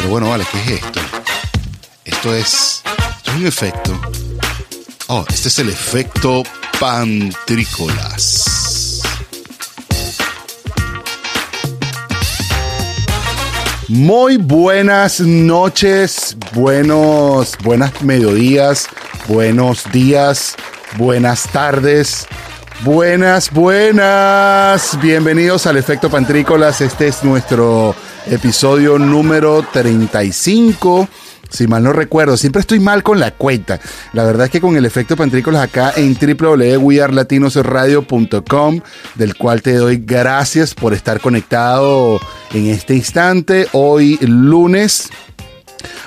Pero bueno, vale, ¿qué es esto? Esto es, esto es un efecto. Oh, este es el efecto pantrícolas. Muy buenas noches, buenos, buenas mediodías, buenos días, buenas tardes, buenas, buenas. Bienvenidos al Efecto Pantrícolas. Este es nuestro episodio número 35. Si mal no recuerdo, siempre estoy mal con la cuenta. La verdad es que con el efecto pantrícolas acá en www.wearlatinosradio.com, del cual te doy gracias por estar conectado en este instante. Hoy lunes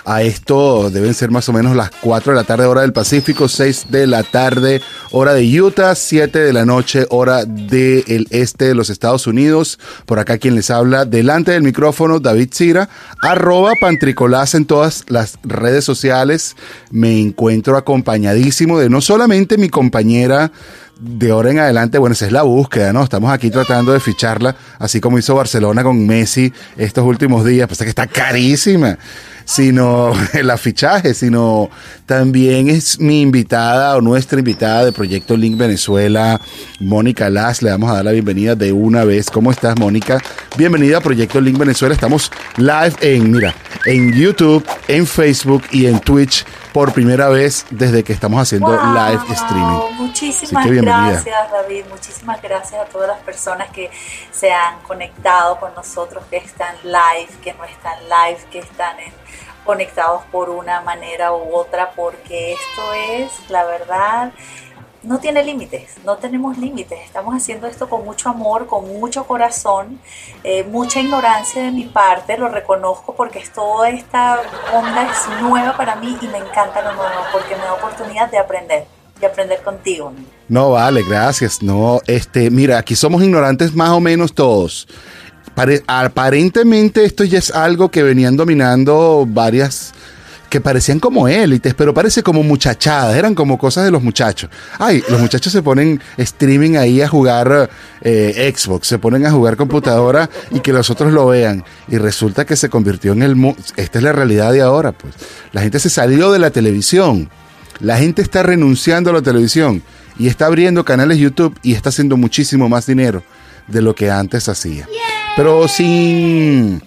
a esto deben ser más o menos las 4 de la tarde hora del Pacífico, 6 de la tarde hora de Utah, 7 de la noche hora del este de los Estados Unidos. Por acá quien les habla delante del micrófono, David Cira, arroba pantricolás en todas las redes sociales. Me encuentro acompañadísimo de no solamente mi compañera de ahora en adelante, bueno, esa es la búsqueda, ¿no? Estamos aquí tratando de ficharla, así como hizo Barcelona con Messi estos últimos días, pasa que está carísima sino el afichaje, sino también es mi invitada o nuestra invitada de Proyecto Link Venezuela, Mónica Las. Le vamos a dar la bienvenida de una vez. ¿Cómo estás, Mónica? Bienvenida a Proyecto Link Venezuela. Estamos live en, mira, en YouTube, en Facebook y en Twitch por primera vez desde que estamos haciendo live streaming. Muchísimas gracias, David. Muchísimas gracias a todas las personas que se han conectado con nosotros, que están live, que no están live, que están en conectados por una manera u otra, porque esto es, la verdad, no tiene límites, no tenemos límites. Estamos haciendo esto con mucho amor, con mucho corazón, eh, mucha ignorancia de mi parte, lo reconozco porque toda esta onda es nueva para mí y me encanta lo nuevo porque me da oportunidad de aprender, de aprender contigo. No, vale, gracias. No, este, mira, aquí somos ignorantes más o menos todos aparentemente esto ya es algo que venían dominando varias que parecían como élites, pero parece como muchachadas, eran como cosas de los muchachos. Ay, los muchachos se ponen streaming ahí a jugar eh, Xbox, se ponen a jugar computadora y que los otros lo vean. Y resulta que se convirtió en el... Esta es la realidad de ahora, pues. La gente se salió de la televisión. La gente está renunciando a la televisión y está abriendo canales YouTube y está haciendo muchísimo más dinero de lo que antes hacía. Pero sin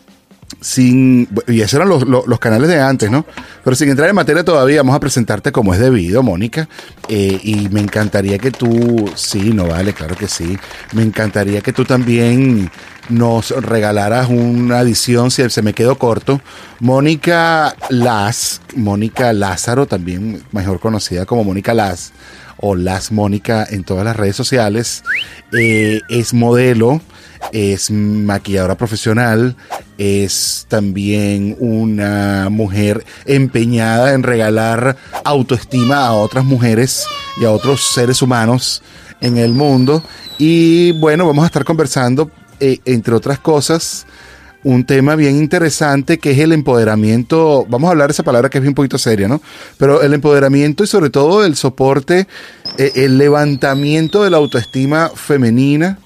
sin, y esos eran los, canales de antes, ¿no? Pero sin entrar en materia todavía, vamos a presentarte como es debido, Mónica. Eh, y me encantaría que tú, sí, no vale, claro que sí. Me encantaría que tú también nos regalaras una edición, si se me quedó corto. Mónica Las, Mónica Lázaro, también mejor conocida como Mónica Las, o Las Mónica en todas las redes sociales, eh, es modelo es maquilladora profesional, es también una mujer empeñada en regalar autoestima a otras mujeres y a otros seres humanos en el mundo. Y bueno, vamos a estar conversando, eh, entre otras cosas, un tema bien interesante que es el empoderamiento. Vamos a hablar de esa palabra que es un poquito seria, ¿no? Pero el empoderamiento y sobre todo el soporte, eh, el levantamiento de la autoestima femenina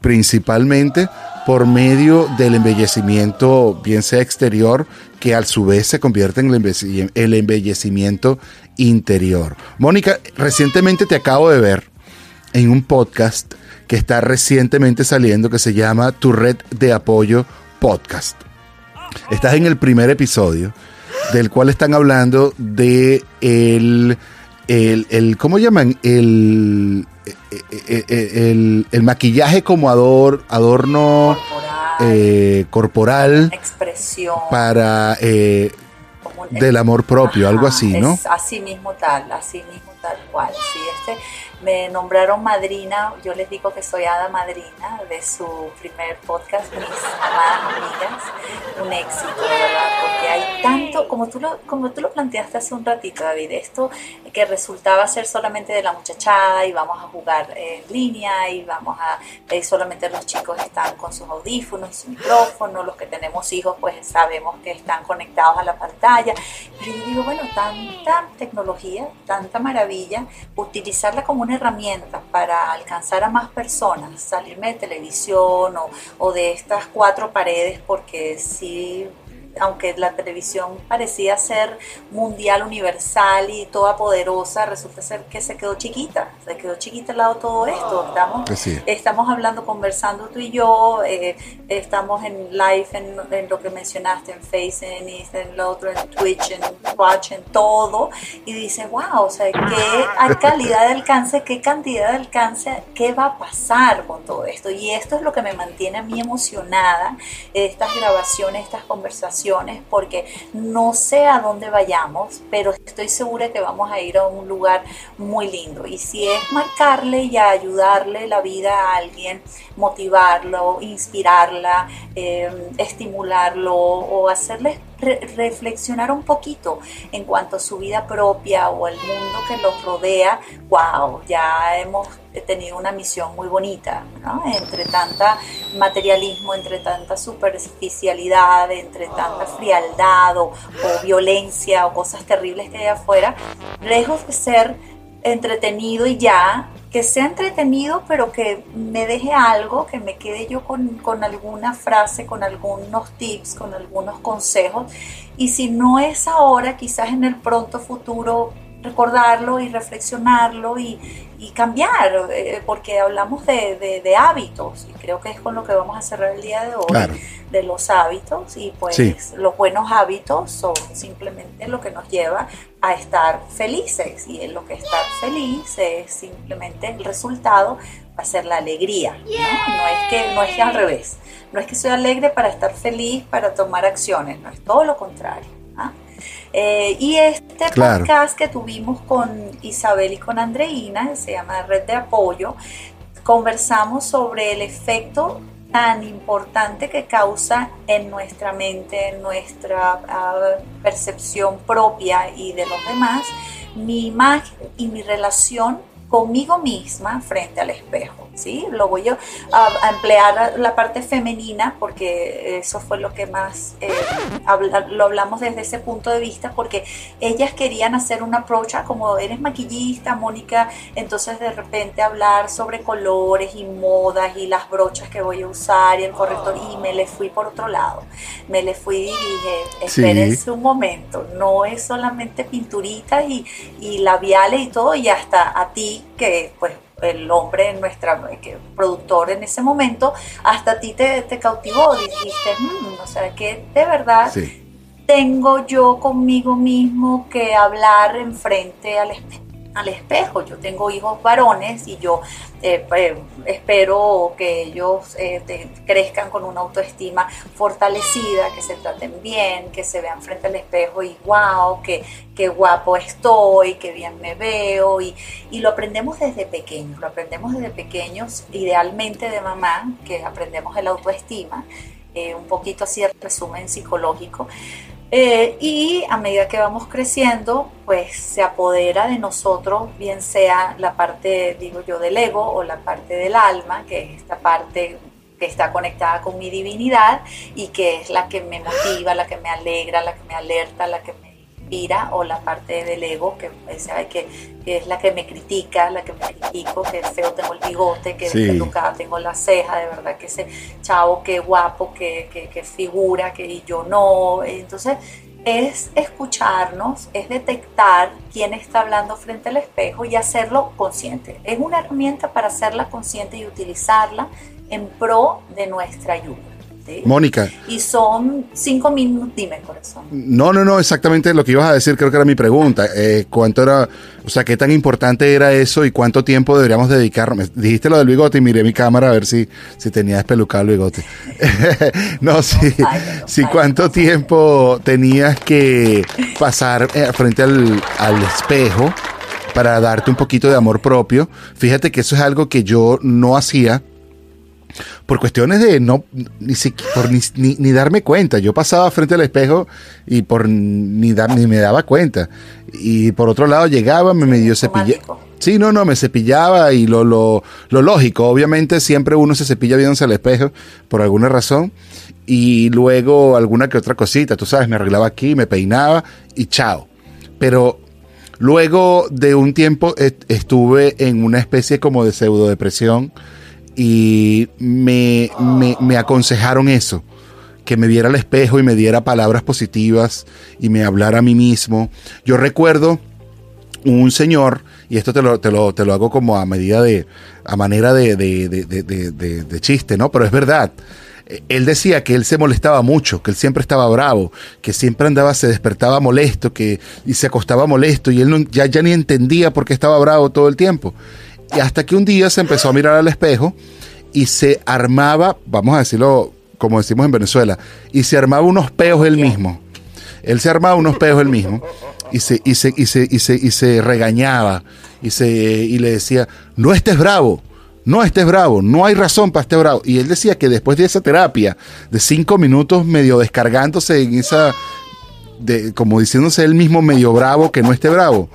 principalmente por medio del embellecimiento, bien sea exterior, que a su vez se convierte en el embellecimiento interior. Mónica, recientemente te acabo de ver en un podcast que está recientemente saliendo que se llama Tu Red de Apoyo Podcast. Estás en el primer episodio del cual están hablando de el, el, el ¿cómo llaman? El, eh, eh, el, maquillaje como adorno corporal, eh, expresión para del amor propio, algo así, ¿no? así mismo tal, así mismo tal cual. Sí, este me nombraron madrina, yo les digo que soy hada madrina de su primer podcast, mis amadas amigas, un éxito, verdad, porque hay tanto, como tú lo, como tú lo planteaste hace un ratito, David, esto que resultaba ser solamente de la muchachada y vamos a jugar en línea y vamos a, solamente los chicos están con sus audífonos, su micrófono, los que tenemos hijos pues sabemos que están conectados a la pantalla, pero yo digo, bueno, tanta tecnología, tanta maravilla, utilizarla como una herramienta para alcanzar a más personas, salirme de televisión o, o de estas cuatro paredes, porque sí aunque la televisión parecía ser mundial, universal y toda poderosa, resulta ser que se quedó chiquita, se quedó chiquita al lado de todo esto. Estamos, Pues estamos hablando, conversando tú y yo, eh, estamos en live, en, lo que mencionaste, en Facebook, en, en lo otro, en Twitch, en Watch, en todo, y dices, wow, o sea, qué calidad de alcance, qué cantidad de alcance, qué va a pasar con todo esto. Y esto es lo que me mantiene a mí emocionada, estas grabaciones, estas conversaciones, porque no sé a dónde vayamos, pero estoy segura que vamos a ir a un lugar muy lindo. Y si es marcarle y ayudarle la vida a alguien, motivarlo, inspirarla, eh, estimularlo o hacerle reflexionar un poquito en cuanto a su vida propia o el mundo que los rodea, wow, ya hemos tenido una misión muy bonita, ¿no? Entre tanta materialismo, entre tanta superficialidad, entre tanta frialdad o, o violencia o cosas terribles que hay afuera, lejos de ser entretenido y ya, que sea entretenido, pero que me deje algo, que me quede yo con, con, alguna frase, con algunos tips, con algunos consejos. Y si no es ahora, quizás en el pronto futuro recordarlo y reflexionarlo y, y cambiar, eh, porque hablamos de, de, hábitos y creo que es con lo que vamos a cerrar el día de hoy, de los hábitos y pues los buenos hábitos son simplemente lo que nos lleva a estar felices y en lo que estar feliz es simplemente el resultado va a ser la alegría, ¿no? no es que no es que al revés, no es que soy alegre para estar feliz, para tomar acciones, no es todo lo contrario. ¿ah? Eh, y este podcast que tuvimos con Isabel y con Andreina, se llama Red de Apoyo, conversamos sobre el efecto tan importante que causa en nuestra mente, en nuestra ah, percepción propia y de los demás, mi imagen y mi relación conmigo misma frente al espejo. ¿Sí? Lo voy a, emplear la parte femenina porque eso fue lo que más eh, lo hablamos desde ese punto de vista porque ellas querían hacer una approach como eres maquillista, Mónica, entonces de repente hablar sobre colores y modas y las brochas que voy a usar y el corrector y me le fui por otro lado. Me le fui y dije, espérense un momento, no es solamente pinturitas y, y labiales y todo y hasta a ti que pues el hombre, nuestra que, productor en ese momento, hasta a ti te, te cautivó, dijiste, mm, o sea, que de verdad tengo yo conmigo mismo que hablar enfrente al espejo al espejo. Yo tengo hijos varones y yo eh, eh, espero que ellos eh, crezcan con una autoestima fortalecida, que se traten bien, que se vean frente al espejo y wow, que, guapo estoy, qué bien me veo y lo aprendemos desde pequeños, lo aprendemos desde pequeños, idealmente de mamá, que aprendemos el autoestima. un poquito así el resumen psicológico, eh, y a medida que vamos creciendo, pues se apodera de nosotros, bien sea la parte, digo yo, del ego o la parte del alma, que es esta parte que está conectada con mi divinidad y que es la que me motiva, la que me alegra, la que me alerta, la que me o la parte del ego, que, que, que, es la que me critica, la que me critico, que feo tengo el bigote, que sí. tengo la ceja, de verdad que ese chavo, qué guapo, que, que, figura, que yo no. Entonces, es escucharnos, es detectar quién está hablando frente al espejo y hacerlo consciente. Es una herramienta para hacerla consciente y utilizarla en pro de nuestra ayuda. Mónica. Y son cinco minutos, dime corazón. No, no, no, exactamente lo que ibas a decir, creo que era mi pregunta. Eh, ¿Cuánto era, o sea, qué tan importante era eso y cuánto tiempo deberíamos dedicar? dijiste lo del bigote y miré mi cámara a ver si, si tenía despelucado el bigote. no, sí, sí, cuánto tiempo tenías que pasar eh, frente al, al espejo para darte un poquito de amor propio. Fíjate que eso es algo que yo no hacía por cuestiones de no ni, por ni, darme cuenta. Yo pasaba frente al espejo y por ni, ni me daba cuenta. Y por otro lado llegaba, me medio cepillaba. Sí, no, no, me cepillaba y lo, lo, lo lógico, obviamente siempre uno se cepilla viéndose al espejo por alguna razón y luego alguna que otra cosita, tú sabes, me arreglaba aquí, me peinaba y chao. Pero luego de un tiempo estuve en una especie como de pseudo depresión y me, me, aconsejaron eso, que me viera al espejo y me diera palabras positivas y me hablara a mí mismo. Yo recuerdo un señor, y esto te lo, te lo, te lo hago como a medida de, a manera de, de, de, de chiste, ¿no? Pero es verdad él decía que él se molestaba mucho, que él siempre estaba bravo, que siempre andaba, se despertaba molesto, que y se acostaba molesto y él no, ya, ya ni entendía por qué estaba bravo todo el tiempo. Y hasta que un día se empezó a mirar al espejo y se armaba, vamos a decirlo como decimos en Venezuela, y se armaba unos peos él mismo. Él se armaba unos peos él mismo y se, y se, y se, y se, y se regañaba y, se, y le decía, no estés bravo, no estés bravo, no hay razón para estar bravo. Y él decía que después de esa terapia, de cinco minutos medio descargándose en esa, de, como diciéndose él mismo medio bravo, que no esté bravo,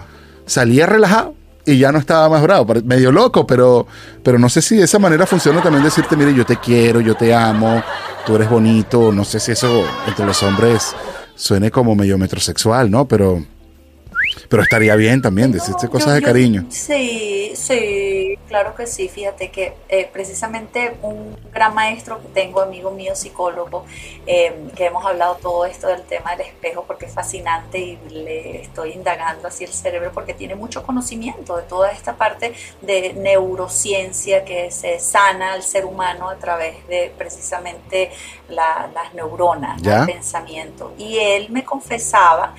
salía relajado y ya no estaba más bravo, medio loco, pero, pero no sé si de esa manera funciona también decirte, mire, yo te quiero, yo te amo, tú eres bonito, no sé si eso entre los hombres suene como medio metrosexual, ¿no? Pero, pero estaría bien también decirte cosas de cariño. Sí, sí, claro que sí. Fíjate que eh, precisamente un gran maestro que tengo, amigo mío, psicólogo, em, que hemos hablado todo esto del tema del espejo porque es fascinante y le estoy indagando así el cerebro porque tiene mucho conocimiento de toda esta parte de neurociencia que se sana al ser humano a través de precisamente las neuronas, el pensamiento. Y él me confesaba,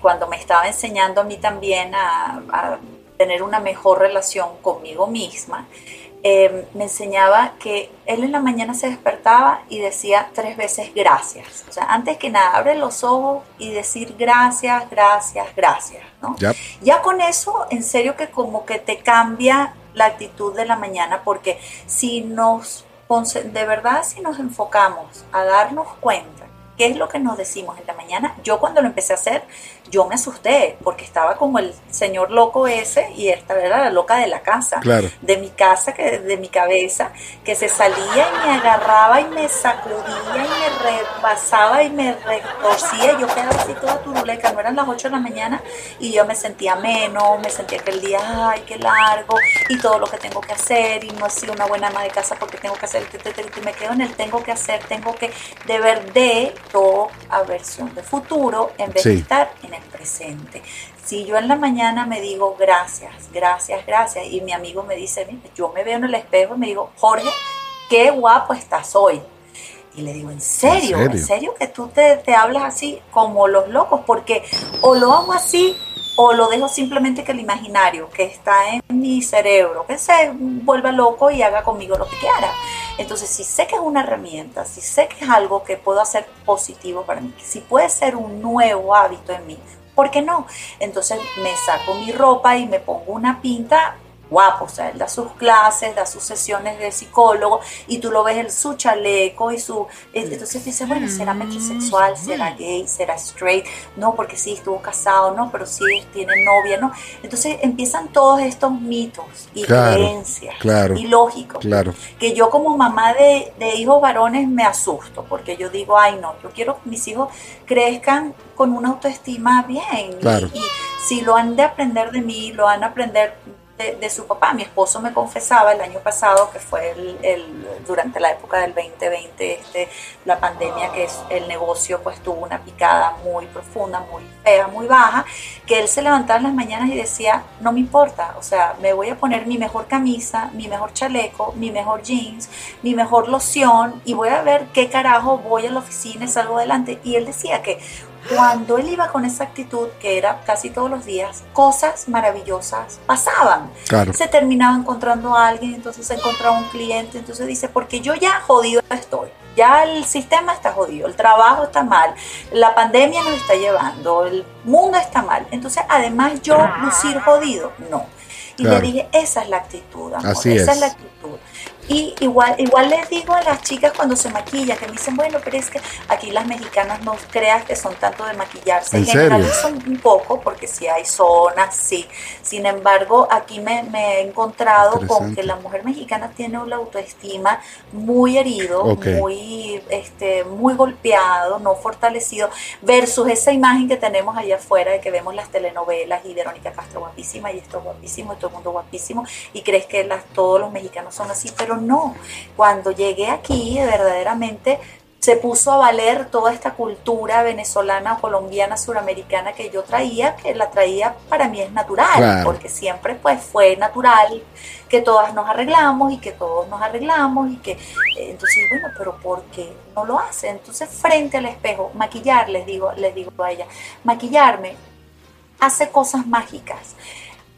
cuando me estaba enseñando a mí también a tener una mejor relación conmigo misma, em, me enseñaba que él en la mañana se despertaba y decía tres veces gracias. O sea, antes que nada, abre los ojos y decir gracias, gracias, gracias. ¿no? Ya con eso, en serio que como que te cambia la actitud de la mañana, porque si nos, de verdad, si nos enfocamos a darnos cuenta qué es lo que nos decimos en la mañana, yo cuando lo empecé a hacer, yo me asusté porque estaba como el señor loco ese y esta era la loca de la casa, de mi casa, que de mi cabeza, que se salía y me agarraba y me sacudía y me repasaba y me retorcía. Yo quedaba así toda turuleca, no eran las 8 de la mañana y yo me sentía menos, me sentía que el día, ay, qué largo y todo lo que tengo que hacer y no he sido una buena ama de casa porque tengo que hacer, y me quedo en el tengo que hacer, tengo que deber de todo a versión de futuro en vez de estar en el presente. Si yo en la mañana me digo gracias, gracias, gracias, y mi amigo me dice, yo me veo en el espejo y me digo, Jorge, qué guapo estás hoy. Y le digo, ¿en serio? ¿En serio, que tú te, te hablas así como los locos? Porque o lo hago así o lo dejo simplemente que el imaginario que está en mi cerebro, que se vuelva loco y haga conmigo lo que quiera. Entonces, si sé que es una herramienta, si sé que es algo que puedo hacer positivo para mí, si puede ser un nuevo hábito en mí, ¿por qué no? Entonces me saco mi ropa y me pongo una pinta guapo, o sea, él da sus clases, da sus sesiones de psicólogo y tú lo ves en su chaleco y su... Entonces dices, bueno, ¿será metrosexual? ¿Será gay? ¿Será straight? No, porque sí, estuvo casado, no, pero sí tiene novia, ¿no? Entonces empiezan todos estos mitos y creencias y lógicos claro. que yo como mamá de, hijos varones me asusto porque yo digo, ay no, yo quiero que mis hijos crezcan con una autoestima bien y, y si lo han de aprender de mí, lo han de aprender de, su papá. Mi esposo me confesaba el año pasado, que fue el, durante la época del 2020, este, la pandemia, que es el negocio, pues tuvo una picada muy profunda, muy fea, muy baja, que él se levantaba en las mañanas y decía, no me importa, o sea, me voy a poner mi mejor camisa, mi mejor chaleco, mi mejor jeans, mi mejor loción y voy a ver qué carajo voy a la oficina y salgo adelante. Y él decía que cuando él iba con esa actitud, que era casi todos los días, cosas maravillosas pasaban. Se terminaba encontrando a alguien, entonces se encontraba un cliente, entonces dice, porque yo ya jodido estoy, ya el sistema está jodido, el trabajo está mal, la pandemia nos está llevando, el mundo está mal. Entonces, además yo lucir jodido, no. Y le dije, esa es la actitud, amor, esa es la actitud. Y igual, igual les digo a las chicas cuando se maquillan, que me dicen, bueno, pero es que aquí las mexicanas no creas que son tanto de maquillarse. ¿En Generalizan un poco, porque si hay zonas, sí. Sin embargo, aquí me, he encontrado con que la mujer mexicana tiene una autoestima muy herido, muy, este, muy golpeado, no fortalecido, versus esa imagen que tenemos allá afuera de que vemos las telenovelas y Verónica Castro guapísima y esto guapísimo y todo el mundo guapísimo y crees que las, todos los mexicanos son así, pero no. Cuando llegué aquí, verdaderamente se puso a valer toda esta cultura venezolana colombiana, suramericana que yo traía, que la traía para mí es natural, porque siempre pues fue natural que todas nos arreglamos y que todos nos arreglamos y que eh, entonces bueno, pero ¿por qué no lo hace? Entonces frente al espejo, maquillar, les digo, les digo a ella, maquillarme hace cosas mágicas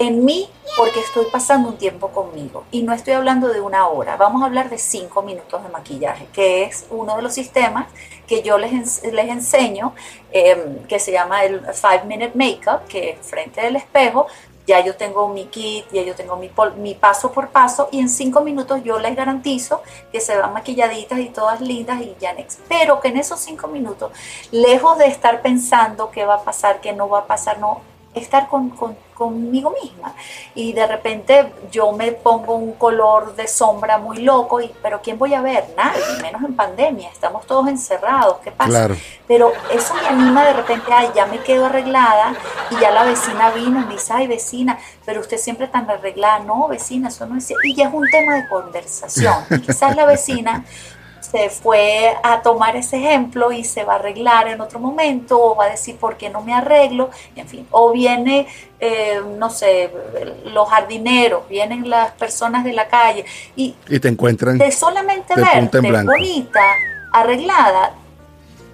en mí porque estoy pasando un tiempo conmigo y no estoy hablando de una hora, vamos a hablar de cinco minutos de maquillaje, que es uno de los sistemas que yo les, les enseño, em, que se llama el Five Minute Makeup, que frente del espejo ya yo tengo mi kit, ya yo tengo mi, mi paso por paso y en cinco minutos yo les garantizo que se van maquilladitas y todas lindas y ya next. Pero que en esos cinco minutos, lejos de estar pensando qué va a pasar, qué no va a pasar, no, estar con, conmigo misma. Y de repente yo me pongo un color de sombra muy loco, y, pero ¿quién voy a ver? Nadie, menos en pandemia, estamos todos encerrados, ¿qué pasa? Pero eso me anima de repente, ay, ya me quedo arreglada y ya la vecina vino y me dice, ay, vecina, pero usted siempre tan arreglada, no, vecina, eso no es... Y ya es un tema de conversación. Y quizás la vecina se fue a tomar ese ejemplo y se va a arreglar en otro momento o va a decir por qué no me arreglo, en fin, o viene, eh, no sé, los jardineros, vienen las personas de la calle y, te encuentran de solamente verte bonita, arreglada,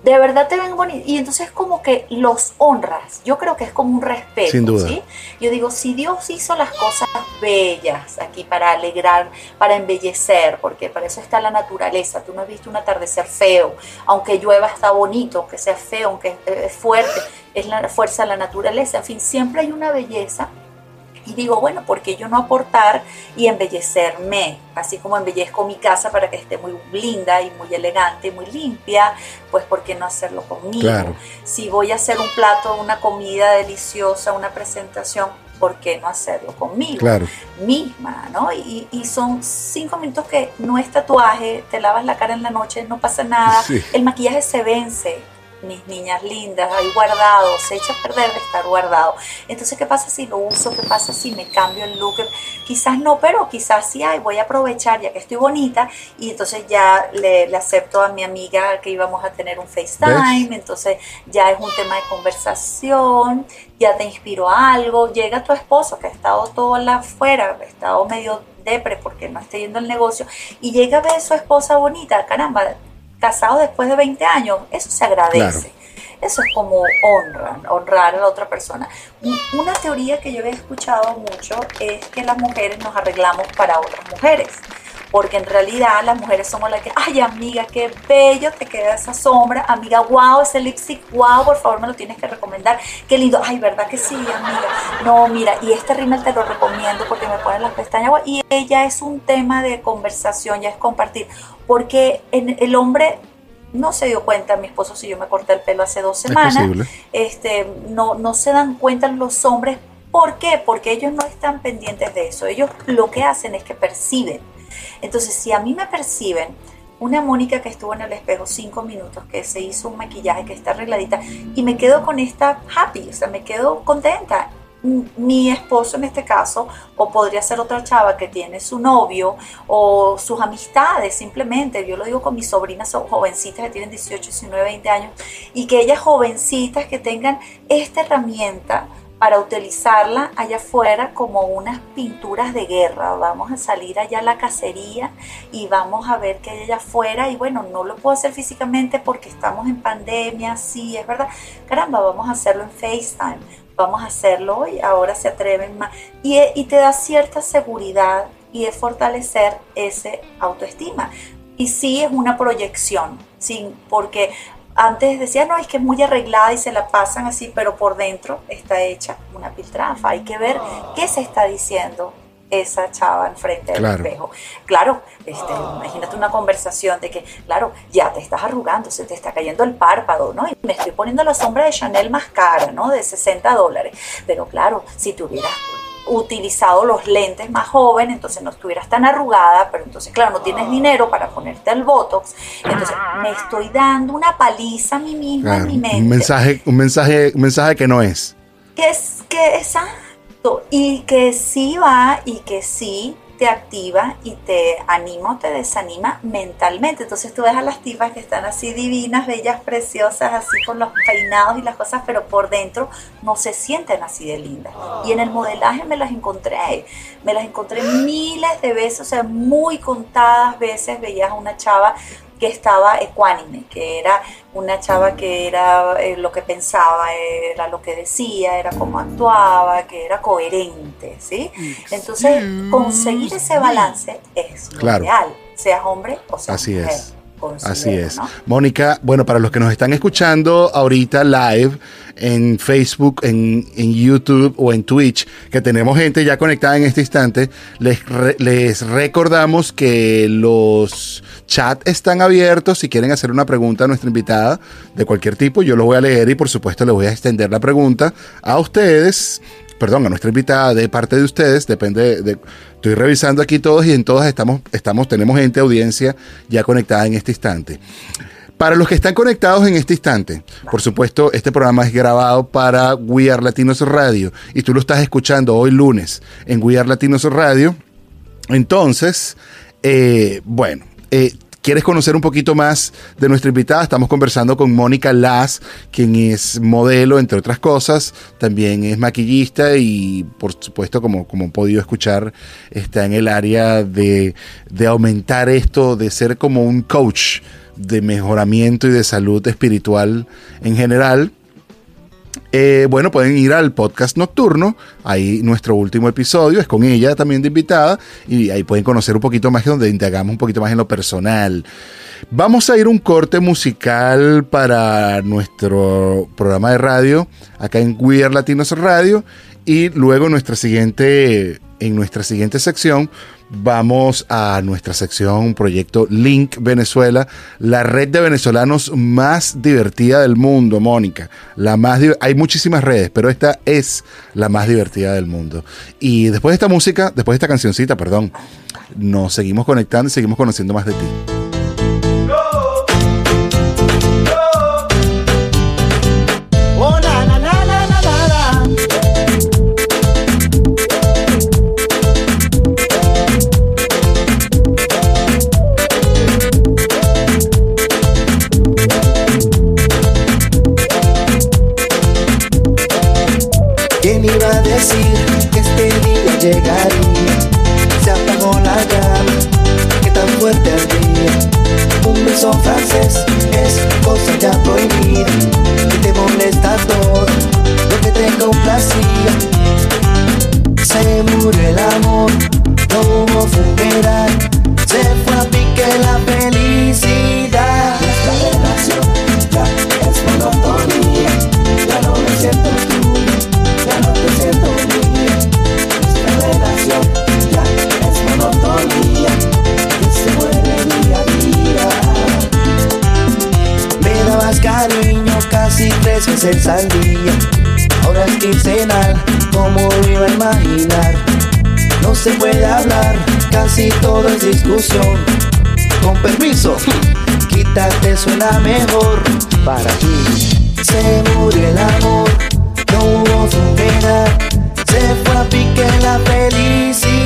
de verdad te ven bonitos. Y entonces como que los honras. Yo creo que es como un respeto. Sin duda. ¿sí? Yo digo, si Dios hizo las cosas bellas aquí para alegrar, para embellecer, porque para eso está la naturaleza. Tú no has visto un atardecer feo. Aunque llueva está bonito, aunque sea feo, aunque es fuerte. Es la fuerza de la naturaleza. En fin, siempre hay una belleza y digo, bueno, ¿por qué yo no aportar y embellecerme? Así como embellezco mi casa para que esté muy linda y muy elegante y muy limpia, pues ¿por qué no hacerlo conmigo? Si voy a hacer un plato, una comida deliciosa, una presentación, ¿por qué no hacerlo conmigo? Misma, ¿no? Y, y, son cinco minutos que no es tatuaje, te lavas la cara en la noche, no pasa nada, el maquillaje se vence, mis niñas lindas, ahí guardado, se echa a perder de estar guardado. Entonces, ¿qué pasa si lo uso? ¿Qué pasa si me cambio el look? Quizás no, pero quizás sí, ay, voy a aprovechar ya que estoy bonita y entonces ya le, acepto a mi amiga que íbamos a tener un FaceTime, entonces ya es un tema de conversación, ya te inspiró algo, llega tu esposo que ha estado todo afuera, ha estado medio depre porque no está yendo el negocio y llega a ver a su esposa bonita, caramba, casado después de 20 años, eso se agradece. Eso es como honrar, honrar a la otra persona. Una teoría que yo he escuchado mucho es que las mujeres nos arreglamos para otras mujeres. Porque en realidad las mujeres somos las que, ay amiga, qué bello te queda esa sombra, amiga, wow, ese lipstick, wow, por favor me lo tienes que recomendar, qué lindo, ay, ¿verdad que sí, amiga? No, mira, y este rímel te lo recomiendo porque me ponen las pestañas, y ella es un tema de conversación, ya es compartir porque en el hombre no se dio cuenta, mi esposo si yo me corté el pelo hace dos semanas, este, no, no se dan cuenta los hombres, ¿por qué? Porque ellos no están pendientes de eso, ellos lo que hacen es que perciben. Entonces, si a mí me perciben, una Mónica que estuvo en el espejo cinco minutos, que se hizo un maquillaje, que está arregladita, y me quedo con esta happy, o sea, me quedo contenta. Mi esposo en este caso, o podría ser otra chava que tiene su novio o sus amistades simplemente, yo lo digo con mis sobrinas jovencitas que tienen 18, 19, 20 años, y que ellas jovencitas que tengan esta herramienta para utilizarla allá afuera como unas pinturas de guerra. Vamos a salir allá a la cacería y vamos a ver qué hay allá afuera. Y bueno, no lo puedo hacer físicamente porque estamos en pandemia, sí, es verdad. Caramba, vamos a hacerlo en FaceTime vamos a hacerlo hoy, ahora se atreven más. Y, y te da cierta seguridad y es fortalecer ese autoestima. Y sí es una proyección, ¿sí? porque antes decía, no, es que es muy arreglada y se la pasan así, pero por dentro está hecha una piltrafa. Hay que ver qué se está diciendo esa chava enfrente del espejo. Claro, este, imagínate una conversación de que, claro, ya te estás arrugando, se te está cayendo el párpado, ¿no? Y me estoy poniendo la sombra de Chanel más cara, ¿no? De 60 dólares. Pero claro, si tuvieras utilizado los lentes más joven, entonces no estuvieras tan arrugada, pero entonces, claro, no tienes dinero para ponerte el Botox. Entonces, me estoy dando una paliza a mí misma en mi mente. Un mensaje, un mensaje, un mensaje que no es. Que es que esa y que sí va y que sí te activa y te anima o te desanima mentalmente. Entonces tú ves a las tipas que están así divinas, bellas, preciosas, así con los peinados y las cosas, pero por dentro no se sienten así de lindas. Y en el modelaje me las encontré, me las encontré miles de veces, o sea, muy contadas veces veías a una chava que estaba ecuánime, que era una chava que era eh, lo que pensaba, era lo que decía, era cómo actuaba, que era coherente, ¿sí? Entonces, conseguir ese balance es claro. real, seas hombre o seas Así mujer. es. Así es. Mónica, bueno, para los que nos están escuchando ahorita live en Facebook, en, en, YouTube o en Twitch, que tenemos gente ya conectada en este instante, les, les recordamos que los chats están abiertos. Si quieren hacer una pregunta a nuestra invitada de cualquier tipo, yo lo voy a leer y por supuesto les voy a extender la pregunta a ustedes perdón, a nuestra invitada de parte de ustedes, depende de, estoy revisando aquí todos y en todas estamos, estamos, tenemos gente, audiencia ya conectada en este instante. Para los que están conectados en este instante, por supuesto, este programa es grabado para We Are Latinos Radio y tú lo estás escuchando hoy lunes en We Are Latinos Radio. Entonces, eh, bueno, eh, ¿Quieres conocer un poquito más de nuestra invitada? Estamos conversando con Mónica Las, quien es modelo, entre otras cosas. También es maquillista y, por supuesto, como, como podido escuchar, está en el área de, de aumentar esto, de ser como un coach de mejoramiento y de salud espiritual en general. Eh, bueno, pueden ir al podcast nocturno, ahí nuestro último episodio es con ella también de invitada y ahí pueden conocer un poquito más, donde indagamos un poquito más en lo personal. Vamos a ir un corte musical para nuestro programa de radio, acá en We Latinos Radio, y luego nuestra siguiente, en nuestra siguiente sección vamos a nuestra sección, proyecto Link Venezuela, la red de venezolanos más divertida del mundo, Mónica. La más hay muchísimas redes, pero esta es la más divertida del mundo. Y después de esta música, después de esta cancioncita, perdón, nos seguimos conectando y seguimos conociendo más de ti. llegaría. Se apagó la llama, que tan fuerte ardía. Un beso francés es cosa ya prohibida. Que te molesta todo lo que te complacía. Se murió el amor, no hubo funeral Ahora es quincenal, como iba a imaginar. No se puede hablar, casi todo es discusión. Con permiso, quítate, suena mejor para ti. Se murió el amor, no hubo fumera, se fue a pique la felicidad.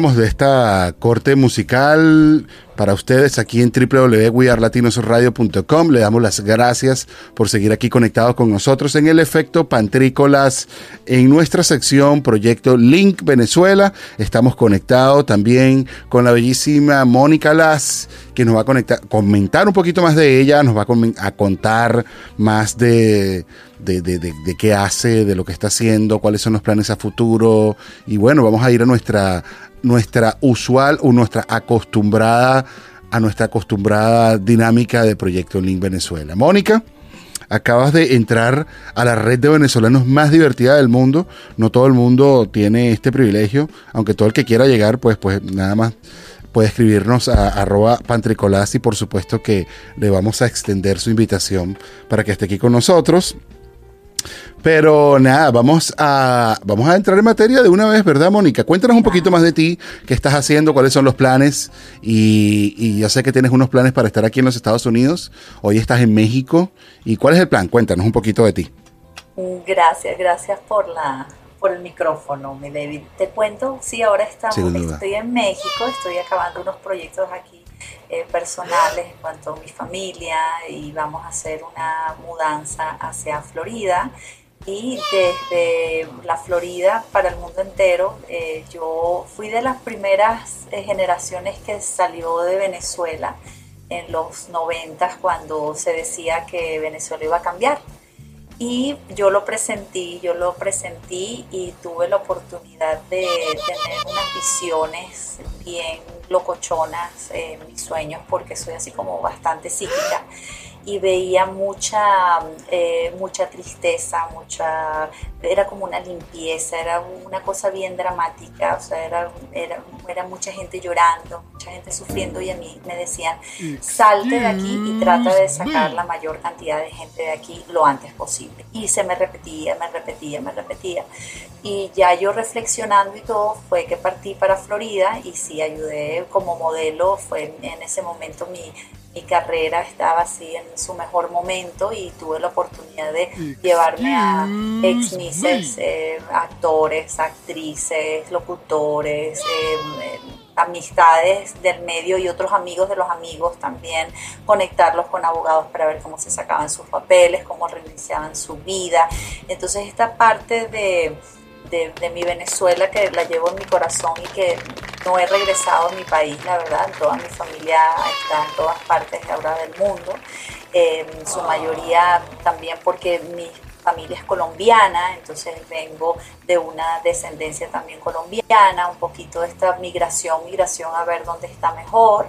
de esta corte musical para ustedes aquí en www.wearlatinosradio.com, le damos las gracias por seguir aquí conectados con nosotros en el efecto Pantrícolas en nuestra sección Proyecto Link Venezuela. Estamos conectados también con la bellísima Mónica Las, que nos va a conectar, comentar un poquito más de ella, nos va a, a contar más de, de, de- de- qué hace, de lo que está haciendo, cuáles son los planes a futuro. Y bueno, vamos a ir a nuestra, nuestra usual o nuestra acostumbrada, a nuestra acostumbrada dinámica de Proyecto Link Venezuela. Mónica. Acabas de entrar a la red de venezolanos más divertida del mundo. No todo el mundo tiene este privilegio, aunque todo el que quiera llegar, pues, pues nada más puede escribirnos a arroba pantricolás y por supuesto que le vamos a extender su invitación para que esté aquí con nosotros. Pero nada, vamos a, vamos a entrar en materia de una vez, ¿verdad, Mónica? Cuéntanos un poquito más de ti, qué estás haciendo, cuáles son los planes. Y, y yo sé que tienes unos planes para estar aquí en los Estados Unidos. Hoy estás en México. ¿Y cuál es el plan? Cuéntanos un poquito de ti. Gracias, gracias por la por el micrófono, mi David. Te cuento, sí, ahora estamos, estoy en México, estoy acabando unos proyectos aquí eh, personales en cuanto a mi familia y vamos a hacer una mudanza hacia Florida. Y desde la Florida para el mundo entero, eh, yo fui de las primeras eh, generaciones que salió de Venezuela en los 90 cuando se decía que Venezuela iba a cambiar. Y yo lo presentí, yo lo presentí y tuve la oportunidad de tener unas visiones bien locochonas en mis sueños porque soy así como bastante psíquica y veía mucha, eh, mucha tristeza, mucha, era como una limpieza, era una cosa bien dramática, o sea, era, era, era mucha gente llorando, mucha gente sufriendo y a mí me decían, salte de aquí y trata de sacar la mayor cantidad de gente de aquí lo antes posible. Y se me repetía, me repetía, me repetía. Y ya yo reflexionando y todo, fue que partí para Florida y sí ayudé como modelo, fue en ese momento mi mi carrera estaba así en su mejor momento y tuve la oportunidad de llevarme a ex misses, eh, actores, actrices, locutores, eh, eh, amistades del medio y otros amigos de los amigos también, conectarlos con abogados para ver cómo se sacaban sus papeles, cómo reiniciaban su vida. Entonces esta parte de, de, de mi Venezuela que la llevo en mi corazón y que no he regresado a mi país, la verdad, toda mi familia está en todas partes ahora del mundo, eh, su mayoría también porque mi familia es colombiana, entonces vengo de una descendencia también colombiana, un poquito de esta migración, migración a ver dónde está mejor,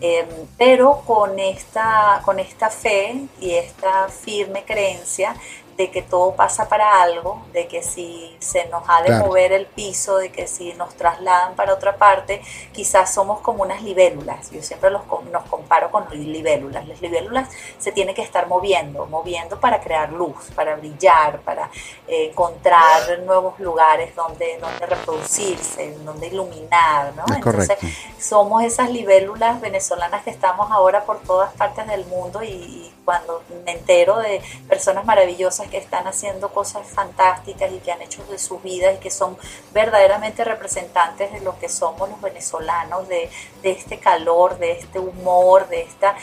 eh, pero con esta, con esta fe y esta firme creencia de que todo pasa para algo, de que si se nos ha de Claro. mover el piso, de que si nos trasladan para otra parte, quizás somos como unas libélulas. Yo siempre los, nos comparo con libélulas. Las libélulas se tienen que estar moviendo, moviendo para crear luz, para brillar, para eh, encontrar nuevos lugares donde, donde reproducirse, donde iluminar, ¿no? Es correcto. somos esas libélulas venezolanas que estamos ahora por todas partes del mundo y, y cuando me entero de personas maravillosas que están haciendo cosas fantásticas y que han hecho de sus vidas y que son verdaderamente representantes de lo que somos los venezolanos, de, de este calor, de este humor, de esta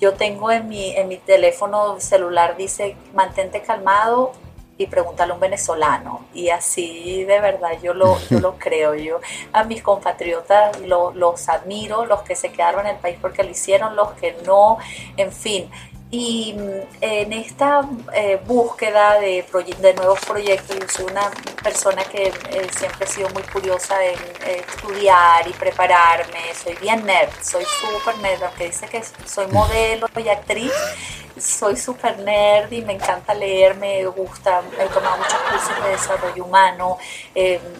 yo tengo en mi, en mi teléfono celular, dice, mantente calmado y pregúntale a un venezolano. Y así de verdad yo lo, yo lo creo. Yo a mis compatriotas los admiro, los que se quedaron en el país porque lo hicieron, los que no, en fin. Y mm, en esta eh, búsqueda de, de, nuevos proyectos, yo soy una persona que eh, siempre he sido muy curiosa en eh, estudiar y prepararme, soy bien nerd, soy súper nerd, aunque dice que soy modelo y actriz, soy súper nerd y me encanta leer, me gusta, he tomado muchos cursos de desarrollo humano,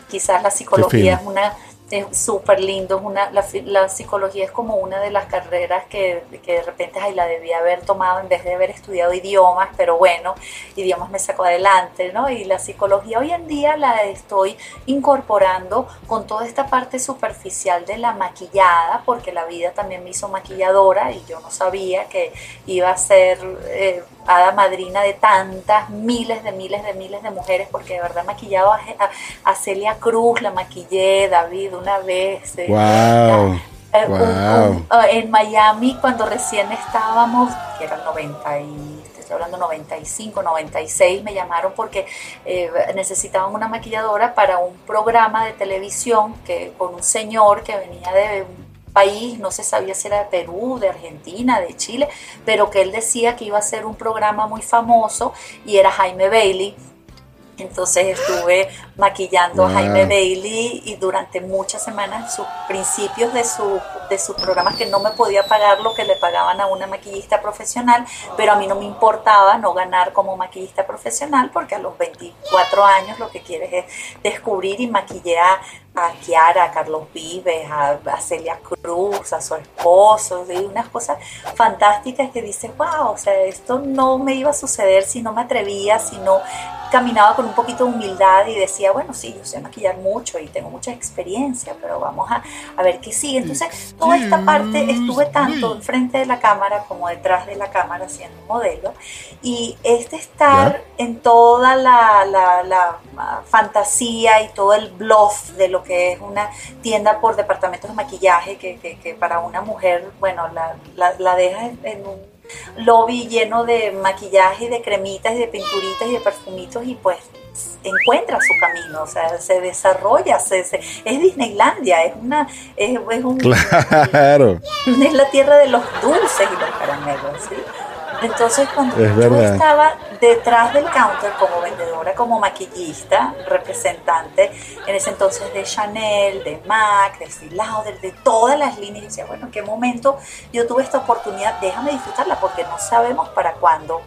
quizás la psicología es una es súper lindo, es una, la, la, psicología es como una de las carreras que, que, de repente ay, la debía haber tomado en vez de haber estudiado idiomas, pero bueno, idiomas me sacó adelante, ¿no? Y la psicología hoy en día la estoy incorporando con toda esta parte superficial de la maquillada, porque la vida también me hizo maquilladora y yo no sabía que iba a ser... Eh, hada madrina de tantas, miles de miles de miles de mujeres, porque de verdad maquillado a, a, Celia Cruz, la maquillé, David, una vez. Wow. Eh, eh, ah, en Miami, cuando recién estábamos, que era 90 y estoy hablando 95, 96, me llamaron porque eh, necesitaban una maquilladora para un programa de televisión que con un señor que venía de país, no se sabía si era de Perú, de Argentina, de Chile, pero que él decía que iba a ser un programa muy famoso y era Jaime Bailey. Entonces estuve maquillando a Jaime Bailey y durante muchas semanas, sus principios de, su, de sus programas, que no me podía pagar lo que le pagaban a una maquillista profesional, pero a mí no me importaba no ganar como maquillista profesional, porque a los 24 años lo que quieres es descubrir y maquillar a Kiara, a Carlos Vives, a, Celia Cruz, a su esposo, y unas cosas fantásticas que dices, wow, o sea, esto no me iba a suceder si no me atrevía, si no caminaba con un poquito de humildad y decía, bueno, sí, yo sé maquillar mucho y tengo mucha experiencia, pero vamos a, a ver qué sigue. Entonces, toda esta parte estuve tanto enfrente de la cámara como detrás de la cámara siendo modelo. Y este estar en toda la, la, la fantasía y todo el bluff de lo que es una tienda por departamentos de maquillaje que, que, para una mujer, bueno, la, la, la deja en un lobby lleno de maquillaje y de cremitas y de pinturitas y de perfumitos y pues encuentra su camino, o sea, se desarrolla, se, es Disneylandia, es una, es, es un, claro. es la tierra de los dulces y los caramelos, ¿sí? Entonces, cuando yo estaba detrás del counter como vendedora, como maquillista, representante, en ese entonces de Chanel, de MAC, de Lauder, de todas las líneas, y decía, bueno, ¿en qué momento yo tuve esta oportunidad? Déjame disfrutarla porque no sabemos para cuándo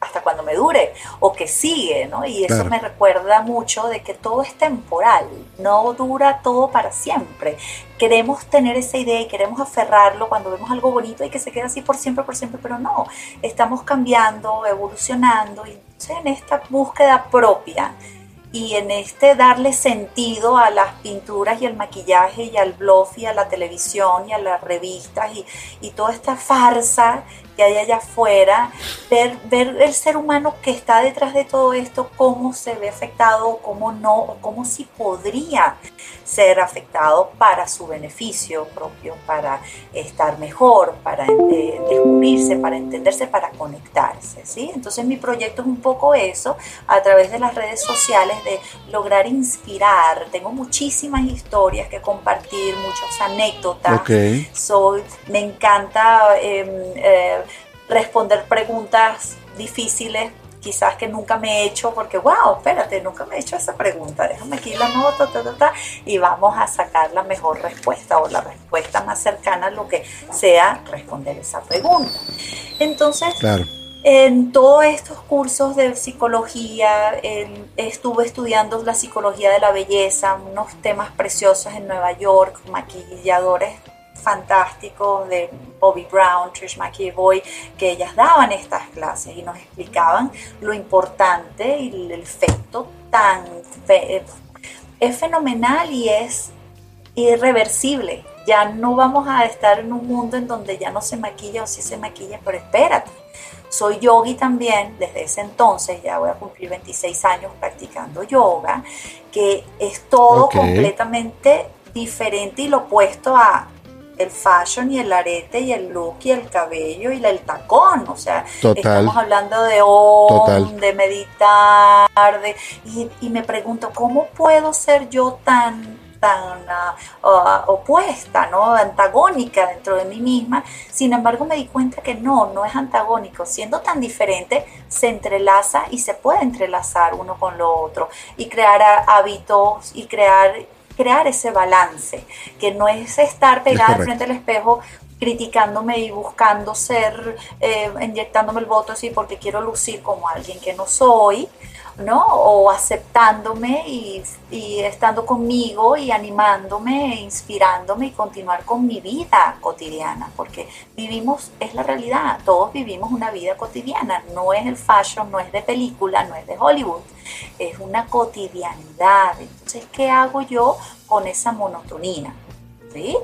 hasta cuando me dure o que sigue, ¿no? Y eso me recuerda mucho de que todo es temporal, no dura todo para siempre. Queremos tener esa idea y queremos aferrarlo cuando vemos algo bonito y que se quede así por siempre, por siempre, pero no, estamos cambiando, evolucionando y en esta búsqueda propia y en este darle sentido a las pinturas y al maquillaje y al bluff y a la televisión y a las revistas y, y toda esta farsa que hay allá afuera, ver, ver el ser humano que está detrás de todo esto, cómo se ve afectado, cómo no, o cómo sí podría ser afectado para su beneficio propio, para estar mejor, para eh, descubrirse, para entenderse, para conectarse. ¿sí? Entonces mi proyecto es un poco eso, a través de las redes sociales, de lograr inspirar. Tengo muchísimas historias que compartir, muchas anécdotas. Soy, me encanta... Em, eh, responder preguntas difíciles quizás que nunca me he hecho porque, wow, espérate, nunca me he hecho esa pregunta, déjame aquí la nota, y vamos a sacar la mejor respuesta o la respuesta más cercana a lo que sea responder esa pregunta. Entonces, en todos estos cursos de psicología, estuve estudiando la psicología de la belleza, unos temas preciosos en Nueva York, maquilladores fantásticos de Bobby Brown, Trish McEvoy, que ellas daban estas clases y nos explicaban lo importante y el efecto tan... es fenomenal y es irreversible. Ya no vamos a estar en un mundo en donde ya no se maquilla o sí se maquilla, pero espérate, soy yogi también desde ese entonces, ya voy a cumplir 26 años practicando yoga, que es todo completamente diferente y lo opuesto a el fashion y el arete y el look y el cabello y el tacón, o sea, Total. estamos hablando de om, Total. de meditar, de, y, y me pregunto, ¿cómo puedo ser yo tan tan ah, opuesta, ¿no? antagónica dentro de mí misma. Sin embargo, me di cuenta que no, no es antagónico. Siendo tan diferente, se entrelaza y se puede entrelazar uno con lo otro y crear hábitos y crear crear ese balance, que no es estar pegada correcto. frente al espejo criticándome y buscando ser, eh, inyectándome el voto así porque quiero lucir como alguien que no soy, ¿no? O aceptándome y, y estando conmigo y animándome, e inspirándome y continuar con mi vida cotidiana, porque vivimos, es la realidad, todos vivimos una vida cotidiana, no es el fashion, no es de película, no es de Hollywood, es una cotidianidad. Entonces, ¿qué hago yo con esa monotonía? ¿Sí?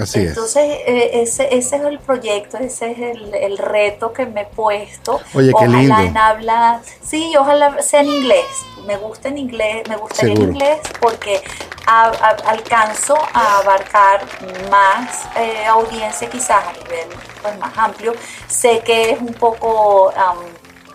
Así es. Entonces, eh, ese, ese es el proyecto, ese es el, el reto que me he puesto. Oye, qué ojalá lindo. en habla, sí, ojalá sea en inglés. Me gusta en inglés, me gustaría en inglés porque a- a- alcanzo a abarcar más eh, audiencia quizás a nivel pues, más amplio. Sé que es un poco, am,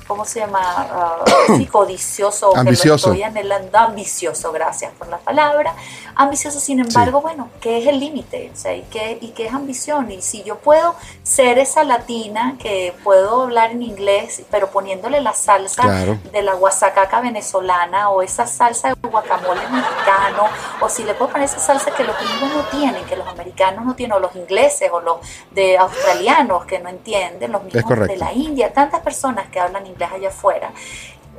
¿cómo se llama? Ah, sí, codicioso, que lo Ambicioso. estoy anhelando, ambicioso, gracias por la palabra. Ambicioso, sin embargo, bueno, ¿qué es el límite? O sea, ¿y qué, ¿y qué es ambición? Y si yo puedo ser esa latina que puedo hablar en inglés, pero poniéndole la salsa Claro. de la guasacaca venezolana o esa salsa de guacamole mexicano, o si le puedo poner esa salsa que los gringos no tienen, que los americanos no tienen, o los ingleses, o los de australianos que no entienden, los mismos de la India, tantas personas que hablan inglés allá afuera.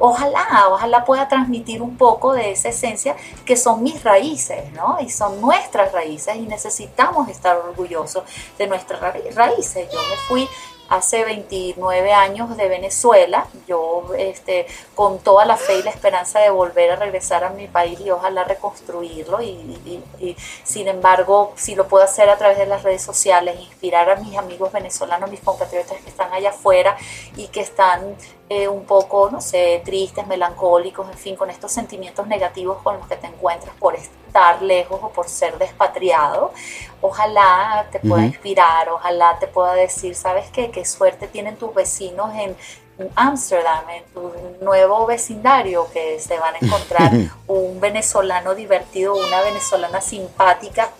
Ojalá, ojalá pueda transmitir un poco de esa esencia que son mis raíces, ¿no? Y son nuestras raíces y necesitamos estar orgullosos de nuestras ra- raíces. Yo me fui hace 29 años de Venezuela, yo este, con toda la fe y la esperanza de volver a regresar a mi país y ojalá reconstruirlo y- y, sin embargo si lo puedo hacer a través de las redes sociales, inspirar a mis amigos venezolanos, mis compatriotas que están allá afuera y que están eh, un poco, no sé, tristes, melancólicos, en fin, con estos sentimientos negativos con los que te encuentras por estar lejos o por ser despatriado. Ojalá te pueda inspirar, ojalá te pueda decir, ¿sabes qué? Qué suerte tienen tus vecinos en Ámsterdam, en tu nuevo vecindario, que se van a encontrar un venezolano divertido, una venezolana simpática,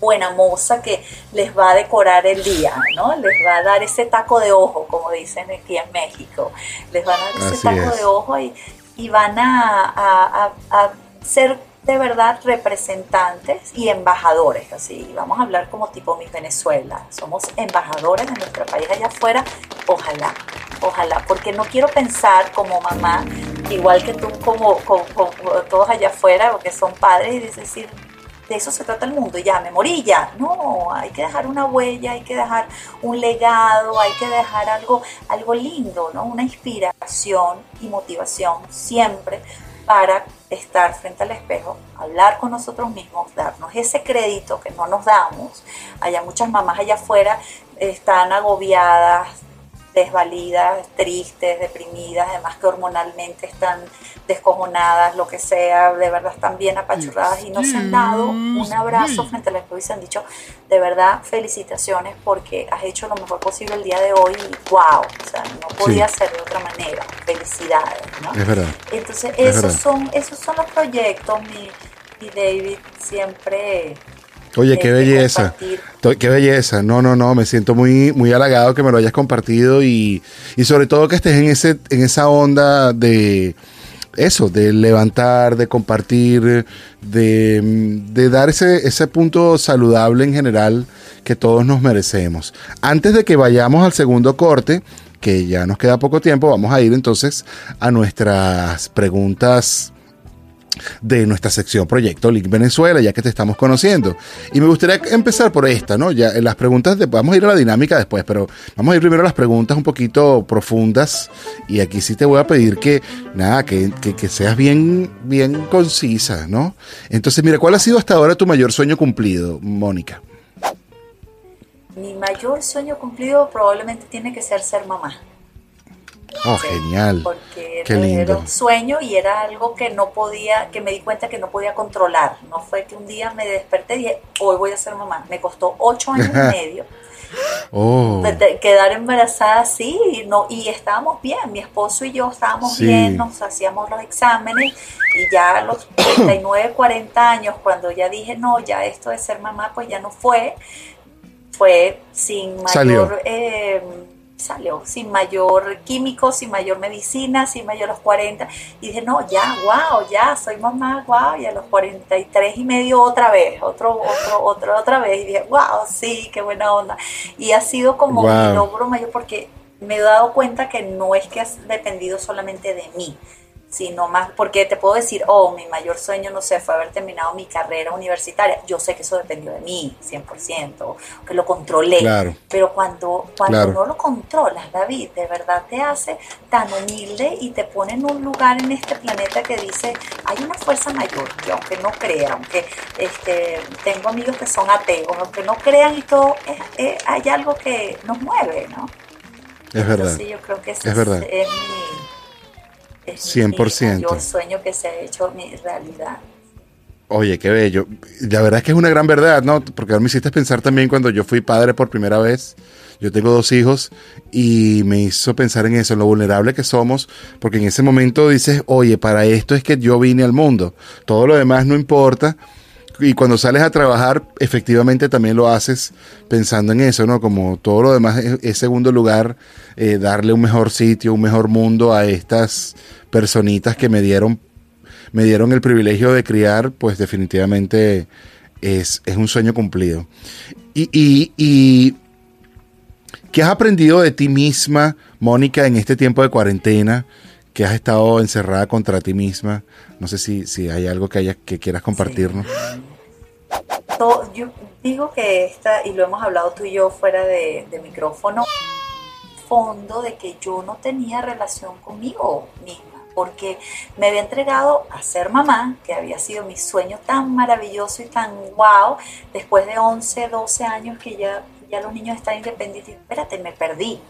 buena moza que les va a decorar el día, ¿no? Les va a dar ese taco de ojo, como dicen aquí en México. Les van a dar ese Así taco es. de ojo y, y van a, a- a- a ser de verdad representantes y embajadores, así vamos a hablar como tipo Miss Venezuela, somos embajadores de nuestro país allá afuera, ojalá, ojalá, porque no quiero pensar como mamá, igual que tú como, como- como todos allá afuera, porque son padres, y decir, de eso se trata el mundo, ya me morí. No, hay que dejar una huella, hay que dejar un legado, hay que dejar algo, algo lindo, ¿no? Una inspiración y motivación siempre para estar frente al espejo, hablar con nosotros mismos, darnos ese crédito que no nos damos. Hay muchas mamás allá afuera están agobiadas, desvalidas, tristes, deprimidas, además que hormonalmente están descojonadas, lo que sea, de verdad están bien apachurradas y no se han dado un abrazo frente al espejo y se han dicho, de verdad, felicitaciones porque has hecho lo mejor posible el día de hoy y wow, o sea, no podía ser de otra manera, felicidades, ¿no? Es verdad. Entonces, Es esos verdad. son, esos son los proyectos, mi, mi David, siempre... Oye, eh, qué de belleza. compartir. Qué belleza. No, no, no. Me siento muy, muy halagado que me lo hayas compartido y, y sobre todo que estés en ese, en esa onda de eso, de levantar, de compartir, de, de dar ese, ese punto saludable en general que todos nos merecemos. Antes de que vayamos al segundo corte, que ya nos queda poco tiempo, vamos a ir entonces a nuestras preguntas de nuestra sección Proyecto Link Venezuela, ya que te estamos conociendo. Y me gustaría empezar por esta, ¿no? Ya en las preguntas, de, vamos a ir a la dinámica después, pero vamos a ir primero a las preguntas un poquito profundas. Y aquí sí te voy a pedir que, nada, que, que- que seas bien, bien concisa, ¿no? Entonces, mira, ¿cuál ha sido hasta ahora tu mayor sueño cumplido, Mónica? Mi mayor sueño cumplido probablemente tiene que ser ser mamá. Oh, Sí, genial. Porque Qué era- lindo. era un sueño y era algo que no podía, que me di cuenta que no podía controlar. No fue que un día me desperté y dije, hoy voy a ser mamá. Me costó ocho años y medio Oh, quedar embarazada así y no y estábamos bien mi esposo y yo estábamos Sí. bien nos hacíamos los exámenes y ya a los 39 40 años cuando ya dije no ya esto de ser mamá pues ya no fue fue sin mayor eh, salió sin mayor químico, sin mayor medicina, sin mayor los 40. Y dije, no, ya, wow, ya, soy mamá, wow, y a los 43 y medio otra vez, otro, otro, otro, otra vez. Y dije, wow, sí, qué buena onda. Y ha sido como Wow. mi logro mayor porque me he dado cuenta que no es que ha dependido solamente de mí, sino más, porque te puedo decir, oh, mi mayor sueño, no sé, fue haber terminado mi carrera universitaria. Yo sé que eso dependió de mí, 100%, que lo controlé. Claro. Pero cuando, cuando Claro. no lo controlas, David, de verdad te hace tan humilde y te pone en un lugar en este planeta que dice, hay una fuerza mayor, que aunque no crean, aunque este, tengo amigos que son ateos, aunque no crean y todo, es- es- hay algo que nos mueve, ¿no? es verdad. Entonces yo creo que ese Es verdad. es mi... es 100%. Mi mayor sueño que se ha hecho mi realidad. Oye, qué bello. La verdad es que es una gran verdad, ¿no? Porque me hiciste pensar también cuando yo fui padre por primera vez. Yo tengo dos hijos y me hizo pensar en eso, en lo vulnerable que somos, porque en ese momento dices, oye, para esto es que yo vine al mundo. Todo lo demás no importa. Y cuando sales a trabajar, efectivamente también lo haces pensando en eso, ¿no? Como todo lo demás es, es segundo lugar, eh, darle un mejor sitio, un mejor mundo a estas personitas que me dieron me dieron el privilegio de criar, pues definitivamente es, es un sueño cumplido. Y, y, y, ¿qué has aprendido de ti misma, Mónica, en este tiempo de cuarentena? Que has estado encerrada contra ti misma. No sé si, si hay algo que, haya, que quieras compartirnos. Yo digo que esta, y lo hemos hablado tú y yo fuera de, de micrófono, fondo de que yo no tenía relación conmigo misma, porque me había entregado a ser mamá, que había sido mi sueño tan maravilloso y tan wow, después de 11, 12 años que ya, ya los niños están independientes. Espérate, me perdí.